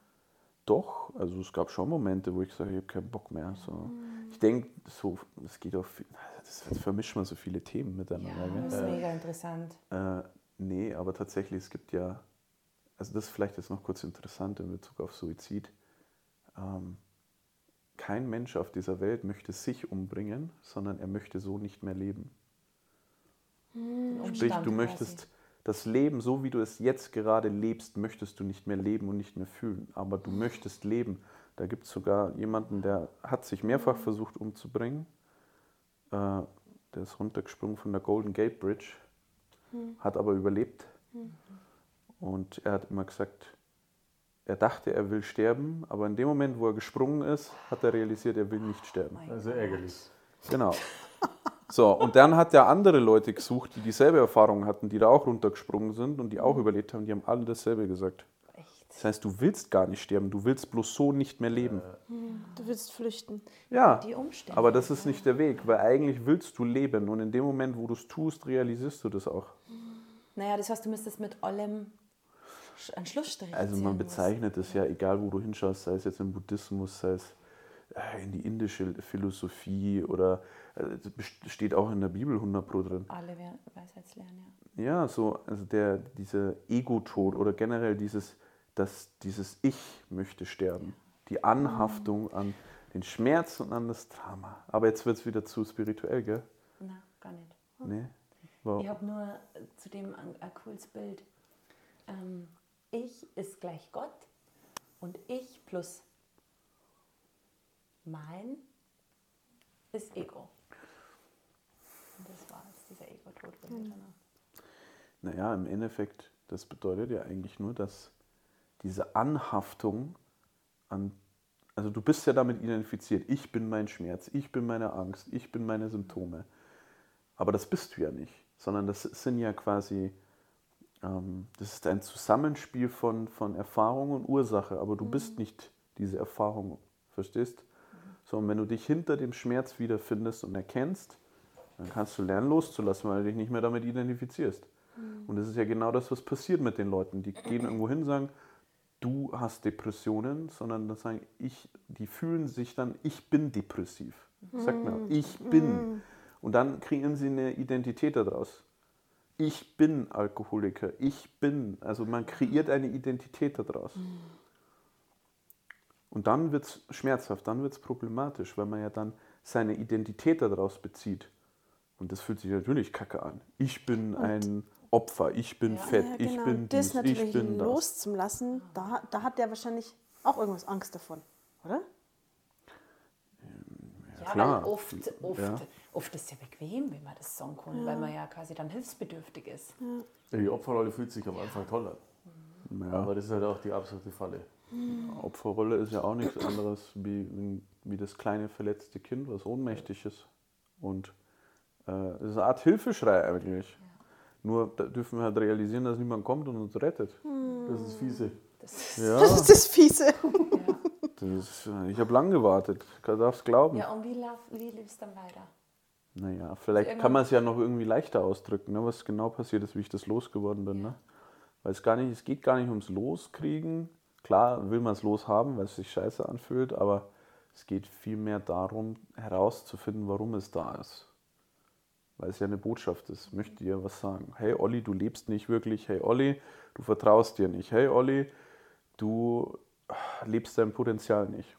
Doch, also es gab schon Momente, wo ich sage, ich habe keinen Bock mehr. So. Ich denke, so, es geht auf, das jetzt vermischt man so viele Themen miteinander. Ja, das ist gell? mega interessant. Äh, nee, aber tatsächlich, es gibt ja, also das ist vielleicht jetzt noch kurz interessant in Bezug auf Suizid. Ähm, kein Mensch auf dieser Welt möchte sich umbringen, sondern er möchte so nicht mehr leben. Den Sprich, du möchtest das Leben, so wie du es jetzt gerade lebst, möchtest du nicht mehr leben und nicht mehr fühlen. Aber du möchtest leben. Da gibt es sogar jemanden, der hat sich mehrfach versucht umzubringen. Äh, der ist runtergesprungen von der Golden Gate Bridge, hat aber überlebt. Und er hat immer gesagt, er dachte, er will sterben, aber in dem Moment, wo er gesprungen ist, hat er realisiert, er will nicht sterben. Mein Also ärgerlich. Genau. So, und dann hat er andere Leute gesucht, die dieselbe Erfahrung hatten, die da auch runtergesprungen sind und die auch überlebt haben, die haben alle dasselbe gesagt. Das heißt, du willst gar nicht sterben, du willst bloß so nicht mehr leben. du willst flüchten. Ja, Die Umstände. aber das ist nicht der Weg, weil eigentlich willst du leben und in dem Moment, wo du es tust, realisierst du das auch. Naja, das heißt, du müsstest mit allem einen Schlussstrich Also man bezeichnet es ja, egal wo du hinschaust, sei es jetzt im Buddhismus, sei es äh, in die indische Philosophie oder äh, steht auch in der Bibel 100 Pro drin. Alle werden Weisheitslernen, ja. Ja, so, also der, dieser Ego-Tod oder generell dieses, das, dieses Ich möchte sterben. Die Anhaftung an den Schmerz und an das Drama. Aber jetzt wird es wieder zu spirituell, gell? Na, gar nicht. Nee. Wow. Ich habe nur äh, zu dem ein, ein cooles Bild. Ähm, ich ist gleich Gott und ich plus mein ist Ego. Und das war es, dieser Ego-Tod. danach. Naja, im Endeffekt, das bedeutet ja eigentlich nur, dass diese Anhaftung an, also du bist ja damit identifiziert, ich bin mein Schmerz, ich bin meine Angst, ich bin meine Symptome. Aber das bist du ja nicht, sondern das sind ja quasi, ähm, das ist ein Zusammenspiel von, von Erfahrung und Ursache, aber du bist nicht diese Erfahrung, verstehst? So, und wenn du dich hinter dem Schmerz wiederfindest und erkennst, dann kannst du lernen loszulassen, weil du dich nicht mehr damit identifizierst. Und das ist ja genau das, was passiert mit den Leuten. Die gehen irgendwo hin und sagen, du hast Depressionen, sondern dann sagen, ich, die fühlen sich dann, ich bin depressiv. Sag mal, ich bin. Und dann kriegen sie eine Identität daraus. Ich bin Alkoholiker, ich bin. Also man kreiert eine Identität daraus. Und dann wird es schmerzhaft, dann wird es problematisch, weil man ja dann seine Identität daraus bezieht. Und das fühlt sich natürlich kacke an. Ich bin ein Opfer, ich bin Ja. fett, Ja, ich genau. bin das dies, natürlich ich bin das. loszulassen, da, da hat der wahrscheinlich auch irgendwas Angst davon, oder? Ja, klar. weil oft, oft, Ja. oft ist es ja bequem, wenn man das sagen kann, weil man ja quasi dann hilfsbedürftig ist. Ja, die Opferrolle fühlt sich am Anfang toll an. Ja. Aber das ist halt auch die absolute Falle. Opferrolle ist ja auch nichts anderes wie, wie das kleine verletzte Kind, was ohnmächtig ist. Und äh, es ist eine Art Hilfeschrei eigentlich. Nur da dürfen wir halt realisieren, dass niemand kommt und uns rettet. Das ist fiese. Das ist, Ja, Das ist das Fiese. ja. das ist, äh, ich habe lang gewartet. Du darfst glauben. ja, und wie, lauf, wie lebst du dann weiter? Naja, vielleicht kann man es ja noch irgendwie leichter ausdrücken, ne, was genau passiert ist, wie ich das losgeworden bin. Ne? Weil es gar nicht, es geht gar nicht ums Loskriegen. Klar will man es loshaben, weil es sich scheiße anfühlt, aber es geht vielmehr darum, herauszufinden, warum es da ist. Weil es ja eine Botschaft ist, möchte dir was sagen. Hey Olli, du lebst nicht wirklich. Hey Olli, du vertraust dir nicht. Hey Olli, du lebst dein Potenzial nicht.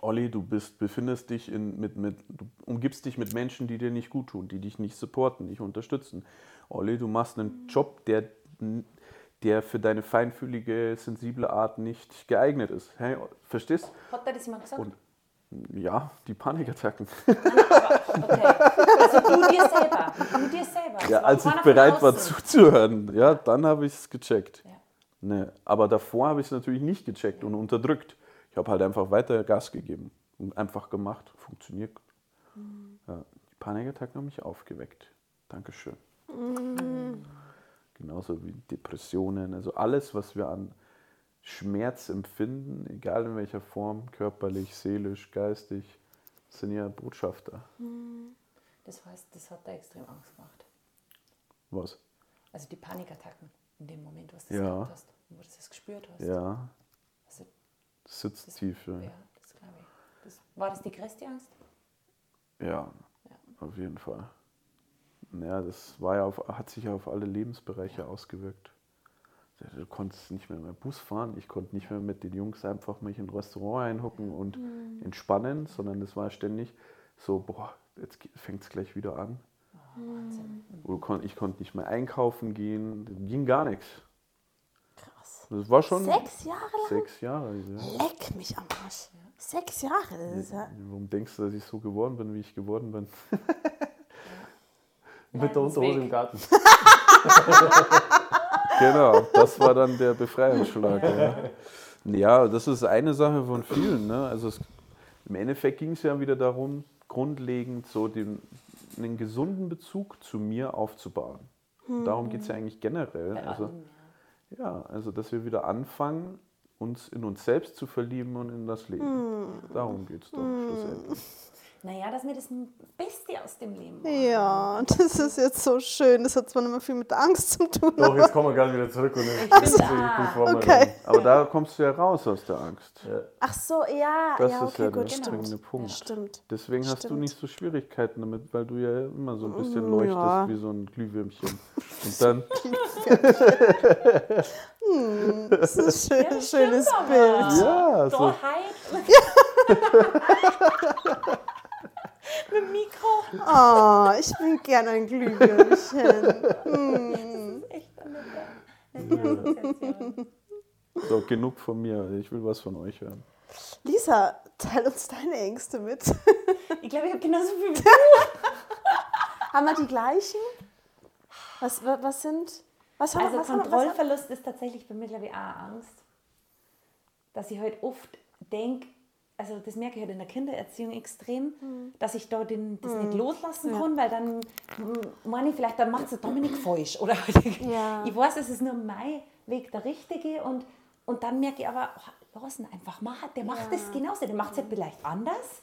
Olli, du bist, befindest dich in, mit, mit, du umgibst dich mit Menschen, die dir nicht gut tun, die dich nicht supporten, nicht unterstützen. Olli, du machst einen Job, der, der für deine feinfühlige, sensible Art nicht geeignet ist. Hey, verstehst? Hat er das jemand gesagt? Und ja, die Panikattacken. Okay. Also du dir selber. Du dir selber. Ja, als ich bereit war zuzuhören, ja, dann habe ich es gecheckt. Ja. Ne, aber davor habe ich es natürlich nicht gecheckt und unterdrückt. Ich habe halt einfach weiter Gas gegeben und einfach gemacht. Funktioniert. Mhm. Ja, die Panikattacken haben mich aufgeweckt. Dankeschön. Genauso wie Depressionen, also alles, was wir an Schmerz empfinden, egal in welcher Form, körperlich, seelisch, geistig, sind ja Botschafter. Das heißt, das hat da extrem Angst gemacht. Was? Also die Panikattacken in dem Moment, was du Ja. gehabt hast, wo du das gespürt hast. Ja, Also, das sitzt das, tief. Ja. ja, das glaube ich. Das, war das die größte Angst? Ja, auf jeden Fall. Ja, das war ja auf, hat sich ja auf alle Lebensbereiche ausgewirkt. Du konntest nicht mehr mehr Bus fahren, ich konnte nicht mehr mit den Jungs einfach mich in ein Restaurant einhocken und entspannen, sondern das war ständig so, boah, jetzt fängt es gleich wieder an. Oder kon- Ich konnte nicht mehr einkaufen gehen, ging gar nichts. Krass. Das war schon Sechs Jahre lang? sechs Jahre. Ja. Leck mich am Arsch. Sechs Jahre. Das ja Warum denkst du, dass ich so geworden bin, wie ich geworden bin? Mit der Unterhose im Garten. Genau, das war dann der Befreiungsschlag. Ja, ja das ist eine Sache von vielen. Ne? Also es, im Endeffekt ging es ja wieder darum, grundlegend so den, einen gesunden Bezug zu mir aufzubauen. Darum geht es ja eigentlich generell. Also, ja, also dass wir wieder anfangen, uns in uns selbst zu verlieben und in das Leben. Darum geht es doch schlussendlich. Naja, dass mir das Beste aus dem Leben machen. Ja, das ist jetzt so schön. Das hat zwar nicht mehr viel mit der Angst zu tun. Doch, jetzt kommen wir gerade wieder zurück und ich bin ich da. wir Okay. Aber da kommst du ja raus aus der Angst. Ja. Ach so, ja. Das ja, ist okay, ja gut, der springende stimmt. Punkt. Ja, stimmt. Deswegen hast du Stimmt. nicht so Schwierigkeiten damit, weil du ja immer so ein bisschen Mm, leuchtest wie so ein Glühwürmchen. Und dann, Das ist ein schön, das schönes. Bild. ja, So Hype. Mit dem Mikro. Oh, ich bin gern ein Glühwürmchen. Das ist echt eine so genug von mir. Ich will was von euch hören. Lisa, teil uns deine Ängste mit. Ich glaube, ich habe genauso viel wie du. Haben wir die gleichen? Was, wa- was sind. Was haben Also was haben Kontrollverlust ist tatsächlich bei mir, glaube ich, auch Angst. Dass ich halt oft denke, also das merke ich halt in der Kindererziehung extrem, Hm. dass ich da den, das nicht loslassen kann, weil dann meine ich vielleicht, dann macht es Dominik falsch. Oder halt, Ja. ich weiß, es ist nur mein Weg der richtige und, und dann merke ich aber, oh, lass ihn einfach machen, der macht das genauso, der macht es halt vielleicht anders.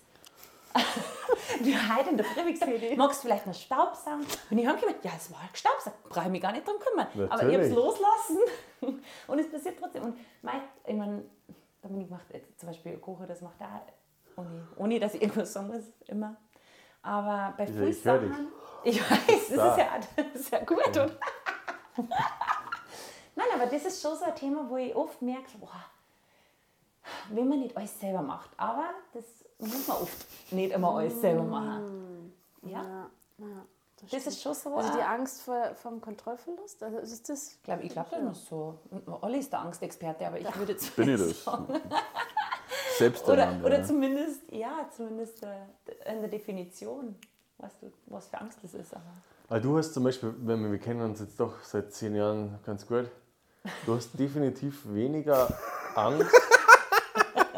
Die heute in der Früh, wie gesagt, magst du vielleicht noch Staubsaugen? Und ich habe gemeint, ja, es war halt Staubsaugen, brauche ich mich gar nicht drum kümmern. Aber ich habe es Natürlich. loslassen und es passiert trotzdem. Und mein, ich meine, Dominik macht jetzt zum Beispiel Koche, das macht er auch, ohne, ohne dass ich irgendwas sagen muss, immer. Aber bei Ja, ich Frühsachen, ich weiß, das ist Da. ja, das ist ja gut, oder? Nein, aber das ist schon so ein Thema, wo ich oft merke, boah, wenn man nicht alles selber macht. Aber das muss man oft nicht immer alles selber machen. Ja, Ja, ja, das das ist schon so. Also die ein- Angst vor, vom Kontrollverlust? Also ist das. ich glaube, ich glaube, das ist so. Olli ist der Angstexperte, aber ich würde jetzt Bin ich das? sagen. Selbst Oder, oder ja. zumindest, ja, zumindest äh, in der Definition, weißt du, was für Angst das ist. Aber Aber du hast zum Beispiel, wenn wir, wir kennen uns jetzt doch seit zehn Jahren ganz gut, du hast definitiv weniger Angst.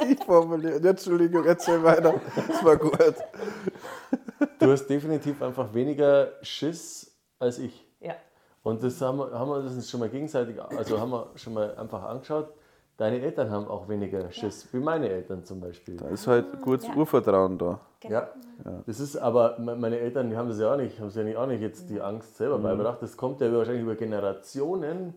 Ich formuliere. Entschuldigung, erzähl weiter. Das war gut. Du hast definitiv einfach weniger Schiss als ich. ja, Und das haben wir, haben wir uns schon mal gegenseitig, also haben wir schon mal einfach angeschaut. Deine Eltern haben auch weniger Schiss, wie meine Eltern zum Beispiel. Da ist halt gutes Ja. Urvertrauen da. genau. Ja. das ist aber, me- meine Eltern, die haben das ja auch nicht, haben sich ja nicht, auch nicht jetzt die Angst selber beigebracht. Das kommt ja wahrscheinlich über Generationen,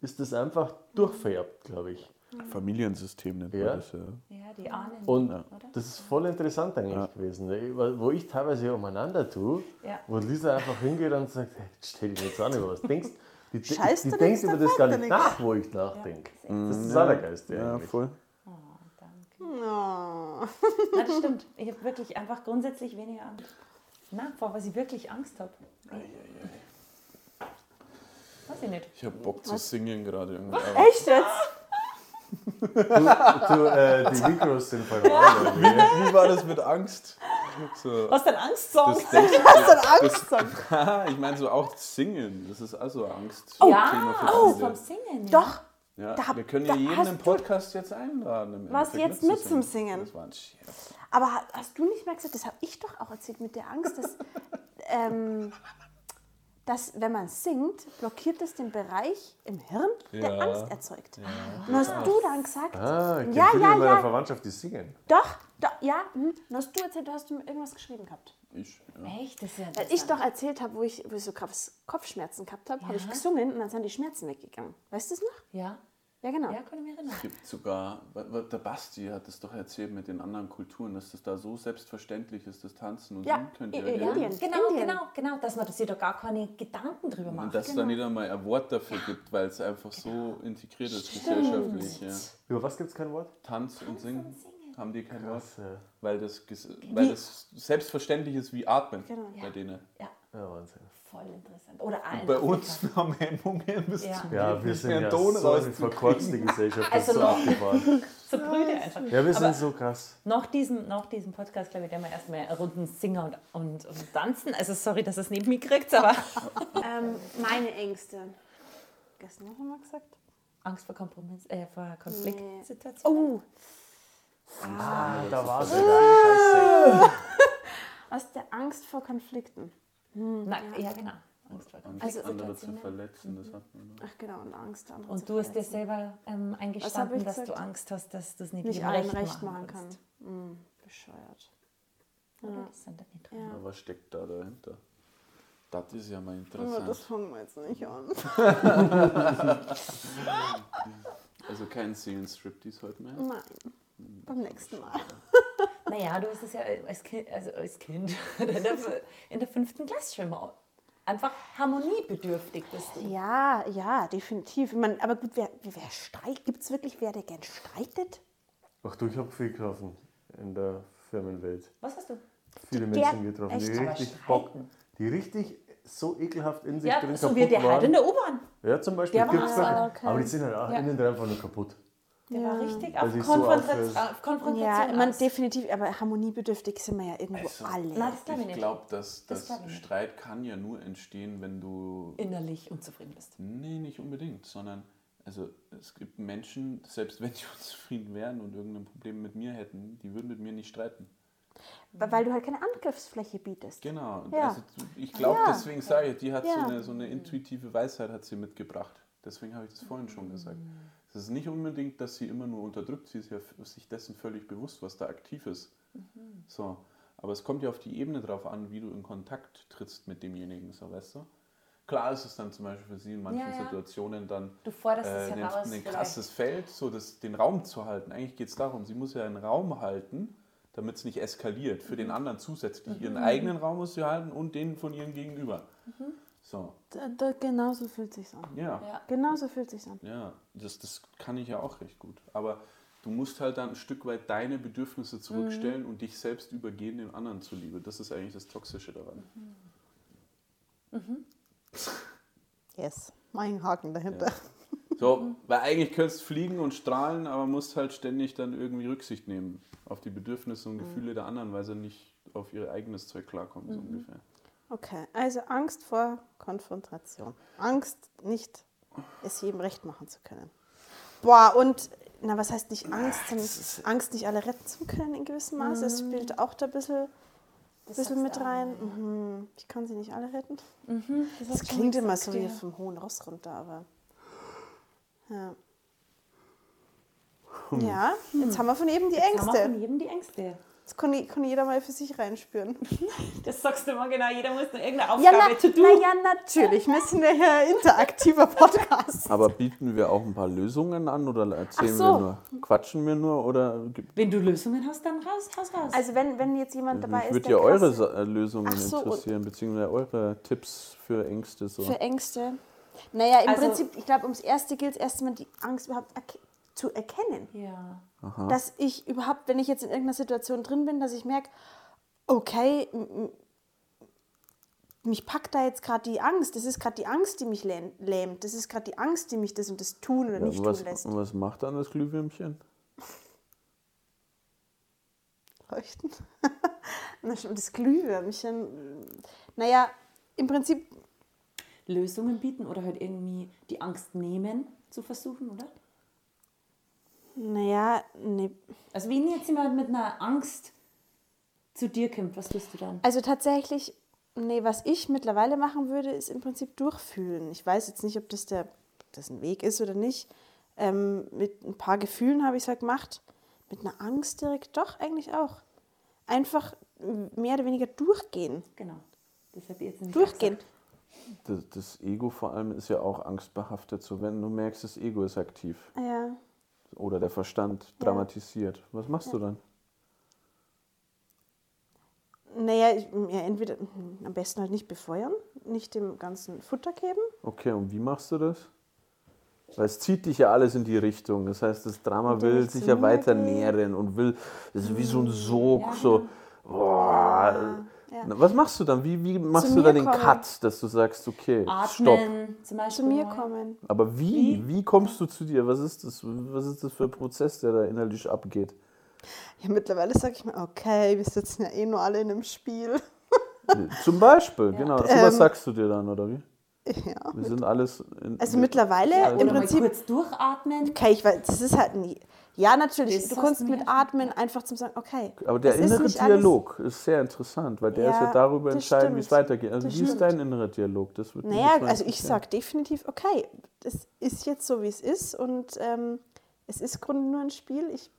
ist das einfach durchvererbt, glaube ich. Familiensystem nennt Ja. man das ja. Ja, die Ahnen. Und oder? das ist voll interessant eigentlich gewesen, ne? wo ich teilweise umeinander tue, Ja. wo Lisa einfach hingeht und sagt, hey, jetzt stell dich nicht so an über was. Denkst, die die, Scheiß die du denkt nichts, über da das gar nicht dir nach, wo ich nachdenke. Ja, das ist das Allergeiste Ja, eigentlich. voll. Oh, danke. Oh. Na, das stimmt. Ich habe wirklich einfach grundsätzlich weniger Angst. Na, vor was ich wirklich Angst habe. Weiß ich nicht. Ich habe Bock zu singen gerade irgendwie. Echt jetzt? Du, äh, die Mikros sind voll rein. Wie war das mit Angst? So, Was denn Angstsong? das denkst du, Hast du Angst? Haha, ich meine so auch singen. Das ist also Angst. ja, Thema für oh, vom Singen. Doch. Ja, Da- wir können da ja jeden im du- Podcast jetzt einladen. im Was Endeffekt jetzt mit zum Singen? Das war ein Scherz. Aber ha- hast du nicht mehr gesagt, das habe ich doch auch erzählt mit der Angst, dass, ähm, dass wenn man singt, blockiert es den Bereich im Hirn, der Ja. Angst erzeugt. Und hast du dann gesagt, Ah, ich ja, viele ja, in meiner ja, Verwandtschaft, die singen. doch, doch, ja, hm. Und hast du erzählt, du hast mir irgendwas geschrieben gehabt. Ich, ja. Echt? Das ist ja Weil ich doch erzählt habe, wo ich, wo ich so Kopf- Kopfschmerzen gehabt habe, habe ich gesungen und dann sind die Schmerzen weggegangen. Weißt du es noch? Ja, Ja, genau. ja, kann ich mich erinnern. Es gibt sogar, der Basti hat es doch erzählt mit den anderen Kulturen, dass das da so selbstverständlich ist, das Tanzen und Ja, Singen ihr in ja. Indien. Genau, Indien. genau, genau, dass man sich da gar keine Gedanken drüber Und macht. dass es da nicht einmal ein Wort dafür gibt, weil es einfach so integriert ist gesellschaftlich. Ja. Über was gibt es kein Wort? Tanz und Singen haben die kein Wort, Krass, ja. weil das, weil das selbstverständlich ist wie Atmen Genau. bei denen. Ja, Ja, Wahnsinn. Voll interessant. Oder ein Bei uns haben Hemmungen bis Ja. zum Ja, wir sind ja Ton so eine verkorkste Gesellschaft, Also ist so noch- abgefahren. so Brüder einfach. Ja, wir sind Aber so krass. nach diesem, nach diesem Podcast, glaube ich, werden wir erstmal Runden singen und, und, und tanzen. Also sorry, dass es neben mir kriegt, aber Ähm, meine Ängste. Gestern noch einmal gesagt? Angst vor Kompromiss, äh, vor Konfliktsituationen. Oh, Da war es Scheiße. aus der Angst vor Konflikten. Na, ja, genau. Angst vor Angst, Konfliktsituationen. andere zu verletzen, das hat man. noch. Ach genau, und Angst andere Und zu du hast dir selber ähm, eingestanden, dass du? Angst hast, dass du es nicht, nicht allen recht machen machen kann. kannst. Hm, bescheuert. Oder? Das sind da nicht drin. Ja. Aber was steckt da dahinter? Das ist ja mal Aber interessant. das fangen wir jetzt nicht an. Also kein Seelenstriptease heute mehr. Nein, beim nächsten Mal. Naja, du hast es ja als Kind, also als kind in, der, fünften Klasse schon mal einfach harmoniebedürftig bist du. Ja, ja, definitiv. Ich meine, aber gut, wer, wer streitet? Gibt es wirklich wer, der gern streitet? Ach du, ich habe viel getroffen in der Firmenwelt. Was hast du? Viele Der- Menschen getroffen, die echt? Richtig? Bock, die richtig so ekelhaft in sich Ja, drin so kaputt wie der waren. halt in der U-Bahn. Ja, zum Beispiel. Der war einer. Okay. Aber die sind halt auch Ja. innen drin einfach nur kaputt. Der war richtig auf, sie so Konfrontation, auf Konfrontation Ja, man aus. definitiv, aber harmoniebedürftig sind wir ja irgendwo Also, alle. Nein, das ich Ich glaube, dass Das das, glaub ich nicht. Streit kann ja nur entstehen, wenn du. Innerlich unzufrieden bist. Nee, nicht unbedingt, sondern also es gibt Menschen, selbst wenn die unzufrieden wären und irgendein Problem mit mir hätten, die würden mit mir nicht streiten. Weil du halt keine Angriffsfläche bietest. Genau. Ja. Also, ich glaube, Ja. deswegen sage ich, die hat so, Ja. eine, so eine intuitive Weisheit hat sie mitgebracht. Deswegen habe ich das vorhin schon gesagt. Es ist nicht unbedingt, dass sie immer nur unterdrückt, sie ist ja sich dessen völlig bewusst, was da aktiv ist. So. Aber es kommt ja auf die Ebene drauf an, wie du in Kontakt trittst mit demjenigen, so weißt du. Klar ist es dann zum Beispiel für sie in manchen Ja, ja. Situationen dann Du forderst äh, ein, heraus. ein krasses Feld, so das, den Raum zu halten. Eigentlich geht es darum, sie muss ja einen Raum halten, damit es nicht eskaliert. Für Mhm. den anderen zusätzlich. Ihren eigenen Raum muss sie halten und den von ihrem Gegenüber. So, Da, da, genauso fühlt sich's an. ja. Ja. Genauso fühlt sich's an. Ja, das, das kann ich ja auch recht gut. Aber du musst halt dann ein Stück weit deine Bedürfnisse zurückstellen und dich selbst übergehen den anderen zuliebe. Das ist eigentlich das Toxische daran. Yes. Mein Haken dahinter. So, weil eigentlich könntest du fliegen und strahlen, aber musst halt ständig dann irgendwie Rücksicht nehmen auf die Bedürfnisse und Gefühle der anderen, weil sie nicht auf ihr eigenes Zeug klarkommen, so ungefähr. Okay, also Angst vor Konfrontation. Angst, nicht es jedem recht machen zu können. Boah, und, na, was heißt nicht Angst? sondern Angst, nicht alle retten zu können in gewissem Maße. Das spielt auch da ein bisschen, bisschen mit rein. Mhm. Ich kann sie nicht alle retten. Das, Das schon klingt immer gesagt, so wie ja. vom hohen Ross runter, aber. Ja. Ja, jetzt haben wir von eben die Haben wir von Ängste. jedem die Ängste. Jetzt kann, ich- kann jeder mal für sich reinspüren. Das sagst du immer genau, jeder muss noch irgendeine Ja, Aufgabe na, to do. na ja, natürlich. Wir sind ja hier ein interaktiver Podcast. Aber bieten wir auch ein paar Lösungen an oder erzählen so. wir nur? Quatschen wir nur oder gibt Wenn du Lösungen hast, dann raus, raus, raus. Also wenn, wenn jetzt jemand dabei Mich ist, würde ja eure krass äh, Lösungen so, interessieren, beziehungsweise eure Tipps für Ängste. So. für Ängste. Naja, im Also- Prinzip, ich glaube, ums Erste gilt es erstmal die Angst überhaupt zu erkennen. ja. Dass ich überhaupt, wenn ich jetzt in irgendeiner Situation drin bin, dass ich merke, okay, mich packt da jetzt gerade die Angst. Das ist gerade die Angst, die mich lähm- lähmt. Das ist gerade die Angst, die mich das und das tun oder Ja, nicht was, tun lässt. was macht dann das Glühwürmchen? Leuchten. Das Glühwürmchen. Naja, im Prinzip, Lösungen bieten oder halt irgendwie die Angst nehmen zu versuchen, oder? Naja, ne, Also wenn jetzt jemand mit einer Angst zu dir kommt, was tust du dann? Also tatsächlich Nee, was ich mittlerweile machen würde, ist im Prinzip durchfühlen. Ich weiß jetzt nicht, ob das, der, ob das ein Weg ist oder nicht. Ähm, mit ein paar Gefühlen habe ich es halt gemacht. Mit einer Angst direkt doch eigentlich auch. Einfach mehr oder weniger durchgehen. Genau. Das hat ihr jetzt nämlich Durchgehen. Das, das Ego vor allem ist ja auch angstbehaftet. So, wenn du merkst, das Ego ist aktiv Ja. Oder der Verstand dramatisiert. Was machst du dann? Naja, ich, ja, entweder am besten halt nicht befeuern, nicht dem ganzen Futter geben. Okay, und wie machst du das? Weil es zieht dich ja alles in die Richtung. Das heißt, das Drama will ich sich ja weiter gehe. nähren und will, das ist wie so ein Sog, Ja, so. genau. Boah. Ja. Was machst du dann? Wie, wie machst Zu du dann den kommen. Cut, dass du sagst, okay, stopp. Atmen zum Beispiel. Zu mir mal. kommen. Aber wie? Wie kommst du zu dir? Was ist das? Was ist das für ein Prozess, der da innerlich abgeht? Ja, mittlerweile sage ich mir, okay, wir sitzen ja eh nur alle in einem Spiel. Zum Beispiel, genau. So was Ähm, sagst du dir dann, oder wie? Ja. Wir sind alles. In, Also mittlerweile Ja, im Prinzip. kurz durchatmen. Okay, ich weiß, das ist halt nie. Ja, natürlich. Das du kannst mit ja Atmen einfach zum sagen, okay. Aber der ist innere alles- Dialog ist sehr interessant, weil der ist ja Ja, darüber das entscheidend, wie es weitergeht. Also Das wie ist dein innerer Dialog? Das wird Naja, also ich sage definitiv, okay, das ist jetzt so, wie es ist und ähm, es ist im Grunde nur ein Spiel. Ich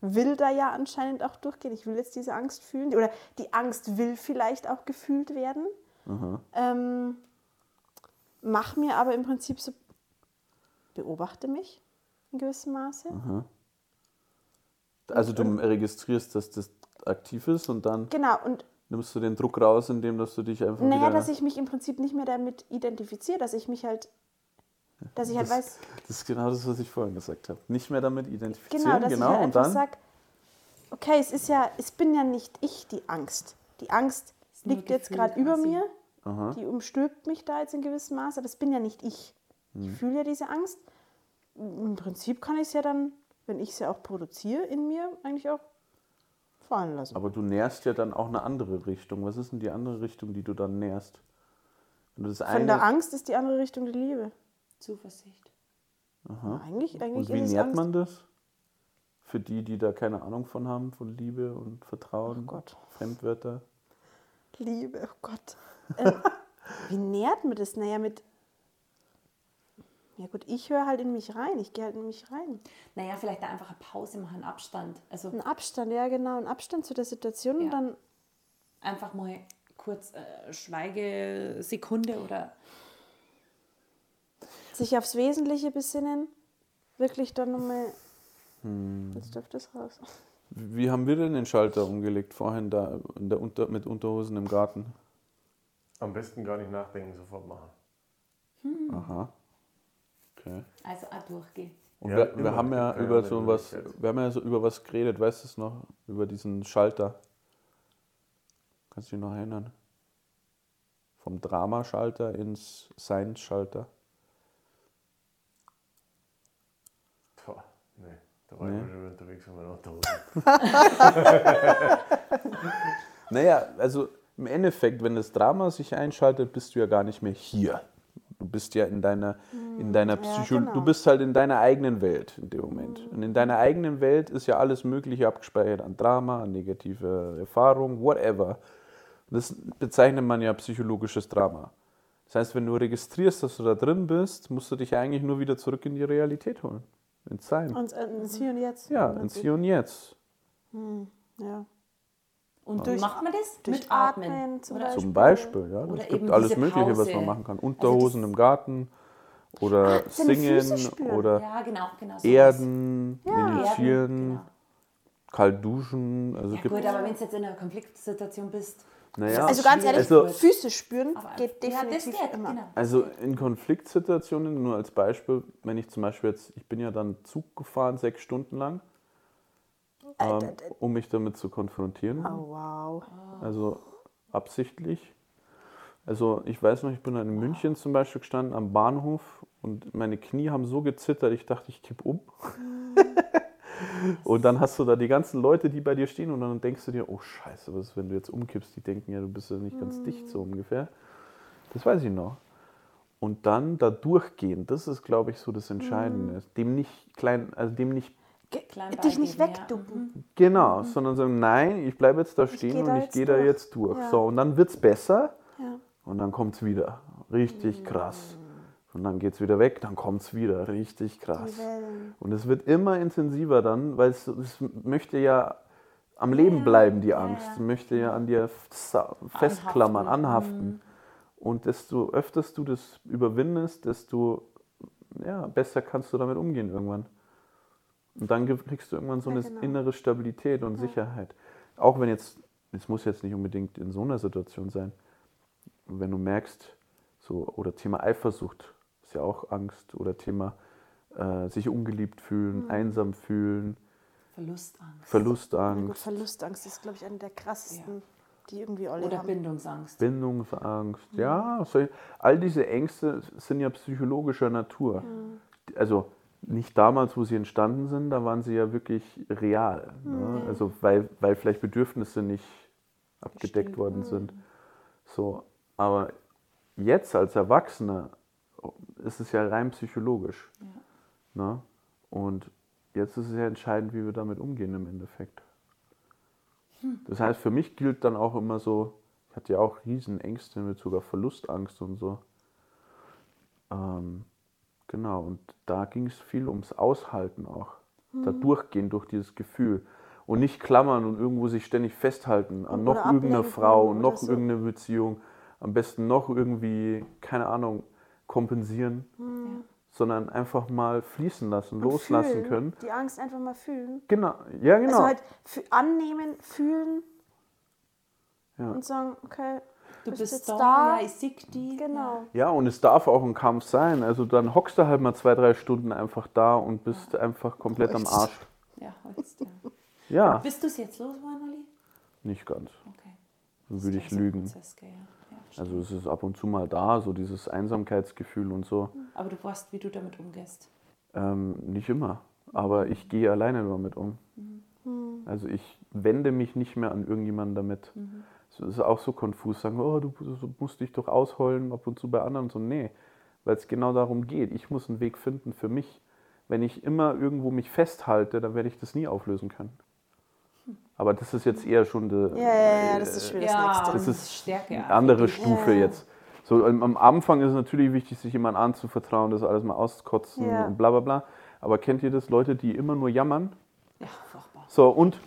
will da ja anscheinend auch durchgehen. Ich will jetzt diese Angst fühlen oder die Angst will vielleicht auch gefühlt werden. Ähm, mach mir aber im Prinzip so, beobachte mich in gewissem Maße. Also du registrierst, dass das aktiv ist und dann Genau, und nimmst du den Druck raus, indem dass du dich einfach naja, dass ich mich im Prinzip nicht mehr damit identifiziere, dass ich mich halt, dass ich halt das, weiß, das ist genau das, was ich vorhin gesagt habe. Nicht mehr damit genau, identifizieren, dass genau, ich halt und dann... sage, okay, es ist ja, es bin ja nicht ich die Angst. Die Angst liegt jetzt gerade über mir, Aha. die umstülpt mich da jetzt in gewissem Maß, aber es bin ja nicht ich. Ich Hm. fühle ja diese Angst. Im Prinzip kann ich es ja dann, wenn ich es ja auch produziere, in mir eigentlich auch fallen lassen. Aber du nährst ja dann auch eine andere Richtung. Was ist denn die andere Richtung, die du dann nährst? Wenn du das Von eine, der Angst ist die andere Richtung die Liebe. Zuversicht. Eigentlich, eigentlich und wie nährt Angst. man das? Für die, die da keine Ahnung von haben, von Liebe und Vertrauen, Oh Gott. Fremdwörter. Liebe, oh Gott. Ähm, wie nährt man das? Naja, mit. Ja, gut, ich höre halt in mich rein. Ich gehe halt in mich rein. Naja, vielleicht da einfach eine Pause machen, einen Abstand. Also Ein Abstand, ja, genau. Ein Abstand zu der Situation und Ja. dann. einfach mal kurz äh, Schweigesekunde oder sich aufs Wesentliche besinnen. Wirklich dann nochmal. Hm. Jetzt dürfte es raus. Wie haben wir denn den Schalter umgelegt vorhin da in der Unter mit Unterhosen im Garten? Am besten gar nicht nachdenken, sofort machen. Aha. Okay. also auch durchgehen. Und Ja, wir, wir haben ja über so was, wir haben ja so über was geredet, weißt du es noch? Über diesen Schalter. Kannst du dich noch erinnern? Vom Dramaschalter ins Seinschalter. Boah, nee, da war Nee. ich mal schon wieder unterwegs mit meiner Unterhose. Naja, also im Endeffekt, wenn das Drama sich einschaltet, bist du ja gar nicht mehr hier. Du bist ja in deiner, in deiner ja, Psycho genau. du bist halt in deiner eigenen Welt in dem Moment. Und in deiner eigenen Welt ist ja alles Mögliche abgespeichert an Drama, an negative Erfahrungen, whatever. Das bezeichnet man ja psychologisches Drama. Das heißt, wenn du registrierst, dass du da drin bist, musst du dich eigentlich nur wieder zurück in die Realität holen. Ins Sein. Und äh, ins Hier und Jetzt. Ja, ins. Hier und Jetzt. Ja. Und Durch- macht man das? durch Mit Atmen. Atmen zum oder? Zum Beispiel, ja. Oder Es gibt alles diese Mögliche, was Pause. man machen kann. Also Unterhosen das- im Garten oder Füße singen oder Ja, genau, genau. sowas. Erden, Erden, meditieren, genau. kalt duschen. Also Ja gibt gut, aber wenn du jetzt in einer Konfliktsituation bist, naja, Also ganz ehrlich, Also- Füße spüren aber geht ja, das definitiv geht, immer. genau. also in Konfliktsituationen, nur als Beispiel, wenn ich zum Beispiel jetzt, ich bin ja dann Zug gefahren, sechs Stunden lang, ähm, um mich damit zu konfrontieren. Oh, wow. Also absichtlich. Also ich weiß noch, ich bin dann in München zum Beispiel gestanden am Bahnhof und meine Knie haben so gezittert, ich dachte, ich kipp um. und dann hast du da die ganzen Leute, die bei dir stehen und dann denkst du dir, oh scheiße, was ist, wenn du jetzt umkippst? Die denken ja, du bist ja nicht ganz dicht so ungefähr. Das weiß ich noch. Und dann da durchgehen, das ist, glaube ich, so das Entscheidende. Dem nicht klein, also dem nicht Dich nicht ja. wegducken. Genau, sondern sagen, nein, ich bleibe jetzt da stehen geh und ich gehe da jetzt durch. Ja. So, und dann wird es besser. Ja. Und dann kommt es wieder. Richtig krass. Und dann geht es wieder weg, dann kommt es wieder. Richtig krass. Und es wird immer intensiver dann, weil es, es möchte ja am Leben bleiben, die Angst. Es möchte ja an dir sa- festklammern, anhaften. Und desto öfters du das überwindest, desto ja, besser kannst du damit umgehen irgendwann. Und dann kriegst du irgendwann so Ja, eine genau. innere Stabilität und Sicherheit. Auch wenn jetzt, es muss jetzt nicht unbedingt in so einer Situation sein, wenn du merkst, so, oder Thema Eifersucht ist ja auch Angst, oder Thema äh, sich ungeliebt Mhm. fühlen, einsam fühlen, Verlustangst. Na gut, Verlustangst, Verlustangst ist, glaube ich, eine der krassesten, die irgendwie alle Oder haben. Bindungsangst. Bindungsangst. Ja, so, all diese Ängste sind ja psychologischer Natur. Also nicht damals, wo sie entstanden sind, da waren sie ja wirklich real. Ne? Also weil, weil vielleicht Bedürfnisse nicht abgedeckt worden sind. So, aber jetzt als Erwachsener ist es ja rein psychologisch. Ne? Und jetzt ist es ja entscheidend, wie wir damit umgehen im Endeffekt. Das heißt, für mich gilt dann auch immer so, ich hatte ja auch riesen Ängste in Bezug auf Verlustangst und so. Ähm, genau, und da ging es viel ums Aushalten auch. Da durchgehen durch dieses Gefühl. Und nicht klammern und irgendwo sich ständig festhalten an Und- noch oder irgendeiner Frau, oder noch so. irgendeine Beziehung. Am besten noch irgendwie, keine Ahnung, kompensieren. Sondern einfach mal fließen lassen, Und loslassen fühlen, können. Die Angst einfach mal fühlen. Genau, ja, genau. Also halt annehmen, fühlen ja. und sagen, okay, Du bist bist jetzt da, da. ja, ich sehe die. genau. Ja, und es darf auch ein Kampf sein. Also dann hockst du halt mal zwei, drei Stunden einfach da und bist einfach komplett am. Arsch. Ja, holst, ja. Ja, Bist du es jetzt los, Manoli? nicht ganz. Okay. Dann würde ich lügen. Prozess, ja. Ja. Also es ist ab und zu mal da, so dieses Einsamkeitsgefühl und so. Aber du weißt, wie du damit umgehst. Ähm, nicht immer. Aber ich gehe alleine damit um. Also ich wende mich nicht mehr an irgendjemanden damit. Es ist auch so konfus, sagen, oh, du, musst dich doch ausheulen ab und zu bei anderen. So, nee, weil es genau darum geht. Ich muss einen Weg finden für mich. Wenn ich immer irgendwo mich festhalte, dann werde ich das nie auflösen können. Aber das ist jetzt eher schon die, Ja, ja, ja, das ist schon wieder das ja, Nächste. Das und ist Stärke. eine andere. Stufe Ja. jetzt. So am am Anfang ist es natürlich wichtig, sich jemandem anzuvertrauen, das alles mal auskotzen Ja. und bla bla bla. Aber kennt ihr das, Leute, die immer nur jammern? Ja, furchtbar. So, und,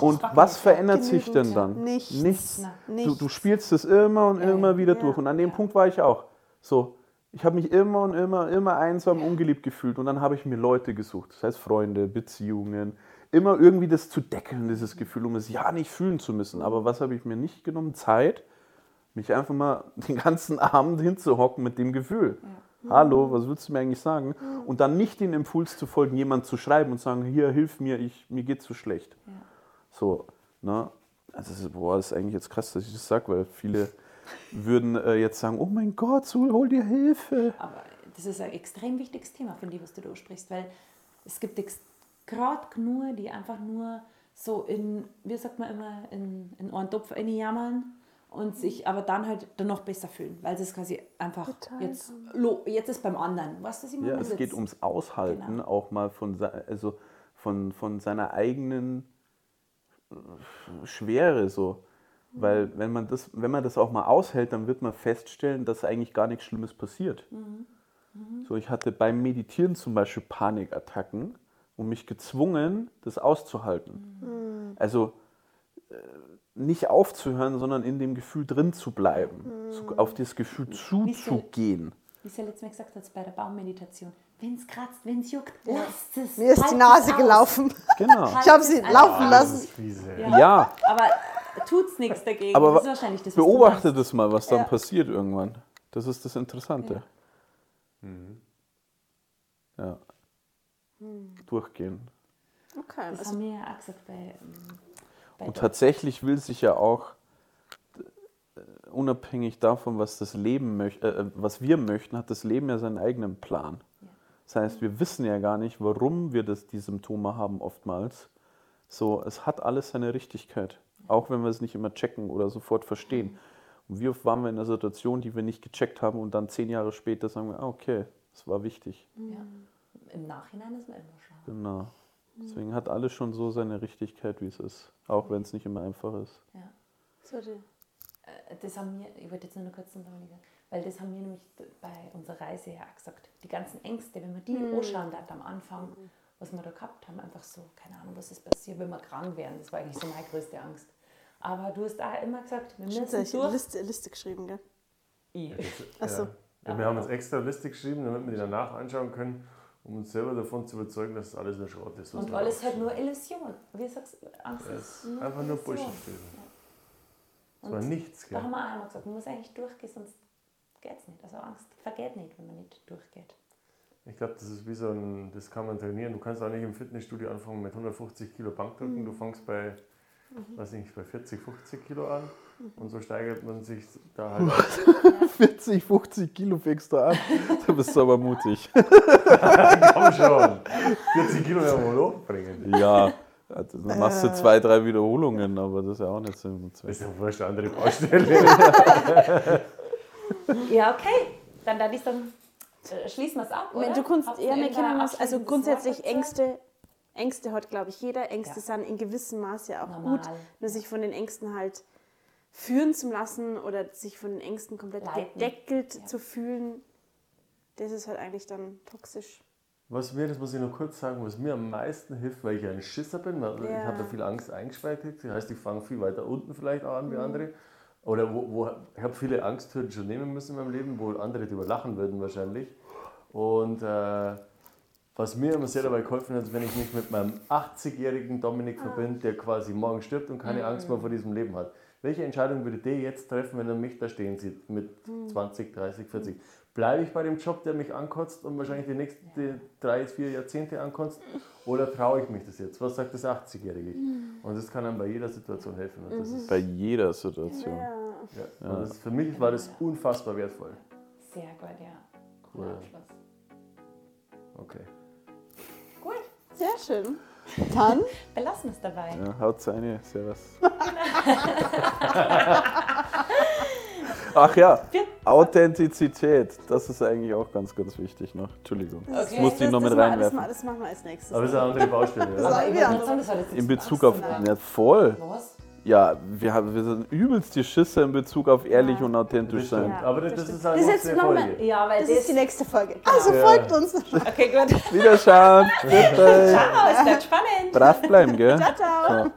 und was verändert sich denn dann? Nichts. Nichts. Du, du spielst es immer und Ja, immer wieder ja. durch. Und an dem Ja. Punkt war ich auch. So, ich habe mich immer und immer, immer einsam, ungeliebt gefühlt. Und dann habe ich mir Leute gesucht, das heißt Freunde, Beziehungen. Immer irgendwie das zu deckeln, dieses Gefühl, um es ja nicht fühlen zu müssen. Aber was habe ich mir nicht genommen? Zeit, mich einfach mal den ganzen Abend hinzuhocken mit dem Gefühl. Hallo, was willst du mir eigentlich sagen? Und dann nicht den Impuls zu folgen, jemand zu schreiben und sagen, hier, hilf mir, ich, mir geht's so schlecht. Ja. So, ne? Also, das ist, boah, das ist eigentlich jetzt krass, dass ich das sage, weil viele würden äh, jetzt sagen, oh mein Gott, so, hol dir Hilfe. Aber das ist ein extrem wichtiges Thema, finde ich, was du da ansprichst, weil es gibt gerade genug, die einfach nur so in, wie sagt man immer, in, in einen Topf jammern und sich aber dann halt dann noch besser fühlen, weil sie es quasi einfach Geteilt jetzt, lo, jetzt ist beim anderen. Weißt du, was ich meine? Ja, es geht ums Aushalten, Genau. auch mal von, also von, von seiner eigenen Schwere so. Weil wenn man, das, wenn man das auch mal aushält, dann wird man feststellen, dass eigentlich gar nichts Schlimmes passiert. So, ich hatte beim Meditieren zum Beispiel Panikattacken und mich gezwungen, das auszuhalten. Also äh, nicht aufzuhören, sondern in dem Gefühl drin zu bleiben, so auf das Gefühl zuzugehen. Wie es ja letztes Mal gesagt hat, bei der Baumeditation. Wenn es kratzt, wenn es juckt, lasst es. Mir ist die Nase es gelaufen. Genau. Ich habe sie es laufen aus. lassen. Ja. Ja, Aber tut's nichts dagegen. aber das ist wahrscheinlich das, beobachte das mal, was dann Ja. passiert irgendwann. Das ist das Interessante. Ja. Durchgehen. Okay, Das also, haben wir ja auch gesagt bei, ähm, bei Und tatsächlich will sich ja auch äh, unabhängig davon, was das Leben möchte, äh, was wir möchten, hat das Leben ja seinen eigenen Plan. Das heißt, wir wissen ja gar nicht, warum wir das, die Symptome haben oftmals. So, es hat alles seine Richtigkeit, auch wenn wir es nicht immer checken oder sofort verstehen. Und wie oft waren wir in einer Situation, die wir nicht gecheckt haben und dann zehn Jahre später sagen wir, ah, okay, das war wichtig. ja. Im Nachhinein ist man immer schlau. Genau. Deswegen hat alles schon so seine Richtigkeit, wie es ist, auch wenn es nicht immer einfach ist. Ja. so äh, das haben wir, ich wollte jetzt nur noch kurz sagen, weil das haben wir nämlich bei unserer Reise ja auch gesagt. Die ganzen Ängste, wenn man die anschauen dann am Anfang, was wir da gehabt haben, einfach so, keine Ahnung, was ist passiert, wenn wir krank werden. Das war eigentlich so meine größte Angst. Aber du hast auch immer gesagt, wir Stimmt, müssen ich eine durch. Liste, Liste geschrieben, gell? Ich. Achso. Ja. Ja, wir haben uns extra eine Liste geschrieben, damit wir die danach anschauen können, um uns selber davon zu überzeugen, dass das alles nur Schrott ist. Und da alles halt nur Illusion. Wie sagst du, Angst Das ist ist einfach nur Bullshit. Ja. Es war nichts, Da gell? haben wir auch einmal gesagt, man muss eigentlich durchgehen, sonst geht es nicht. Also Angst vergeht nicht, wenn man nicht durchgeht. Ich glaube, das ist wie so ein, das kann man trainieren. Du kannst auch nicht im Fitnessstudio anfangen mit 150 Kilo Bankdrücken. Mhm. Du fängst bei, weiß ich nicht, bei 40, 50 Kilo an. Und so steigert man sich da halt auf. 40, 50 Kilo fängst du an. Du bist aber mutig. Komm schon! 40 Kilo werden wir wohl hochbringen. Ja, also dann machst du zwei, drei Wiederholungen, aber das ist ja auch nicht so im Das ist ja wurscht, eine andere Baustelle. Ja, okay. Dann da ich sagen, äh, schließen wir es ab, oder? Wenn du kannst, ihr ja, wir also grundsätzlich? Ängste, Ängste hat, glaube ich, jeder. Ängste Ja. sind in gewissem Maße auch Normal. gut, nur sich von den Ängsten halt führen zu lassen oder sich von den Ängsten komplett Leiten. gedeckelt Ja. zu fühlen, das ist halt eigentlich dann toxisch. Was mir, das muss ich noch kurz sagen, was mir am meisten hilft, weil ich ein Schisser bin, weil ich Ja. habe ja viel Angst eingespeichert, das heißt, ich fange viel weiter unten vielleicht auch an Mhm. wie andere. Oder wo, wo ich habe viele Angsthürden schon nehmen müssen in meinem Leben, wo andere drüber lachen würden wahrscheinlich. Und äh, was mir immer sehr dabei geholfen hat, ist, wenn ich mich mit meinem 80-jährigen Dominik Ah. verbinde, der quasi morgen stirbt und keine Angst mehr vor diesem Leben hat. Welche Entscheidung würde der jetzt treffen, wenn er mich da stehen sieht mit 20, 30, 40? Bleibe ich bei dem Job, der mich ankotzt und wahrscheinlich die nächsten drei, vier Jahrzehnte ankotzt? Oder traue ich mich das jetzt? Was sagt das 80-Jährige? Und das kann einem bei jeder Situation helfen. Und das ist, Bei jeder Situation. Ja. ja. Und das, für mich war das unfassbar wertvoll. Sehr gut, ja. Cooler Cool. Abschluss. Okay. Gut, Sehr schön. Dann belassen wir es dabei. Ja, haut seine, servus. Ach ja, Authentizität, das ist eigentlich auch ganz, ganz wichtig noch. Entschuldigung, das Okay. musste ich noch das, mit das, das, reinwerfen. ma- das machen wir als nächstes. Aber es ist eine andere Baustelle. Das Ja? war- das In nichts mit Bezug auf, ja voll. Was? Ja, wir, haben, wir sind übelst die Schisser in Bezug auf ehrlich Ja. und authentisch Das sein. Ja, Aber das, das das ist Das halt ist noch jetzt noch mal- Folge. Ja, weil das das... ist die nächste Folge. Also folgt uns. Okay, gut. Wiederschauen, bitte. Ciao, es bleibt spannend. Brav bleiben, gell? Ciao, ciao. So.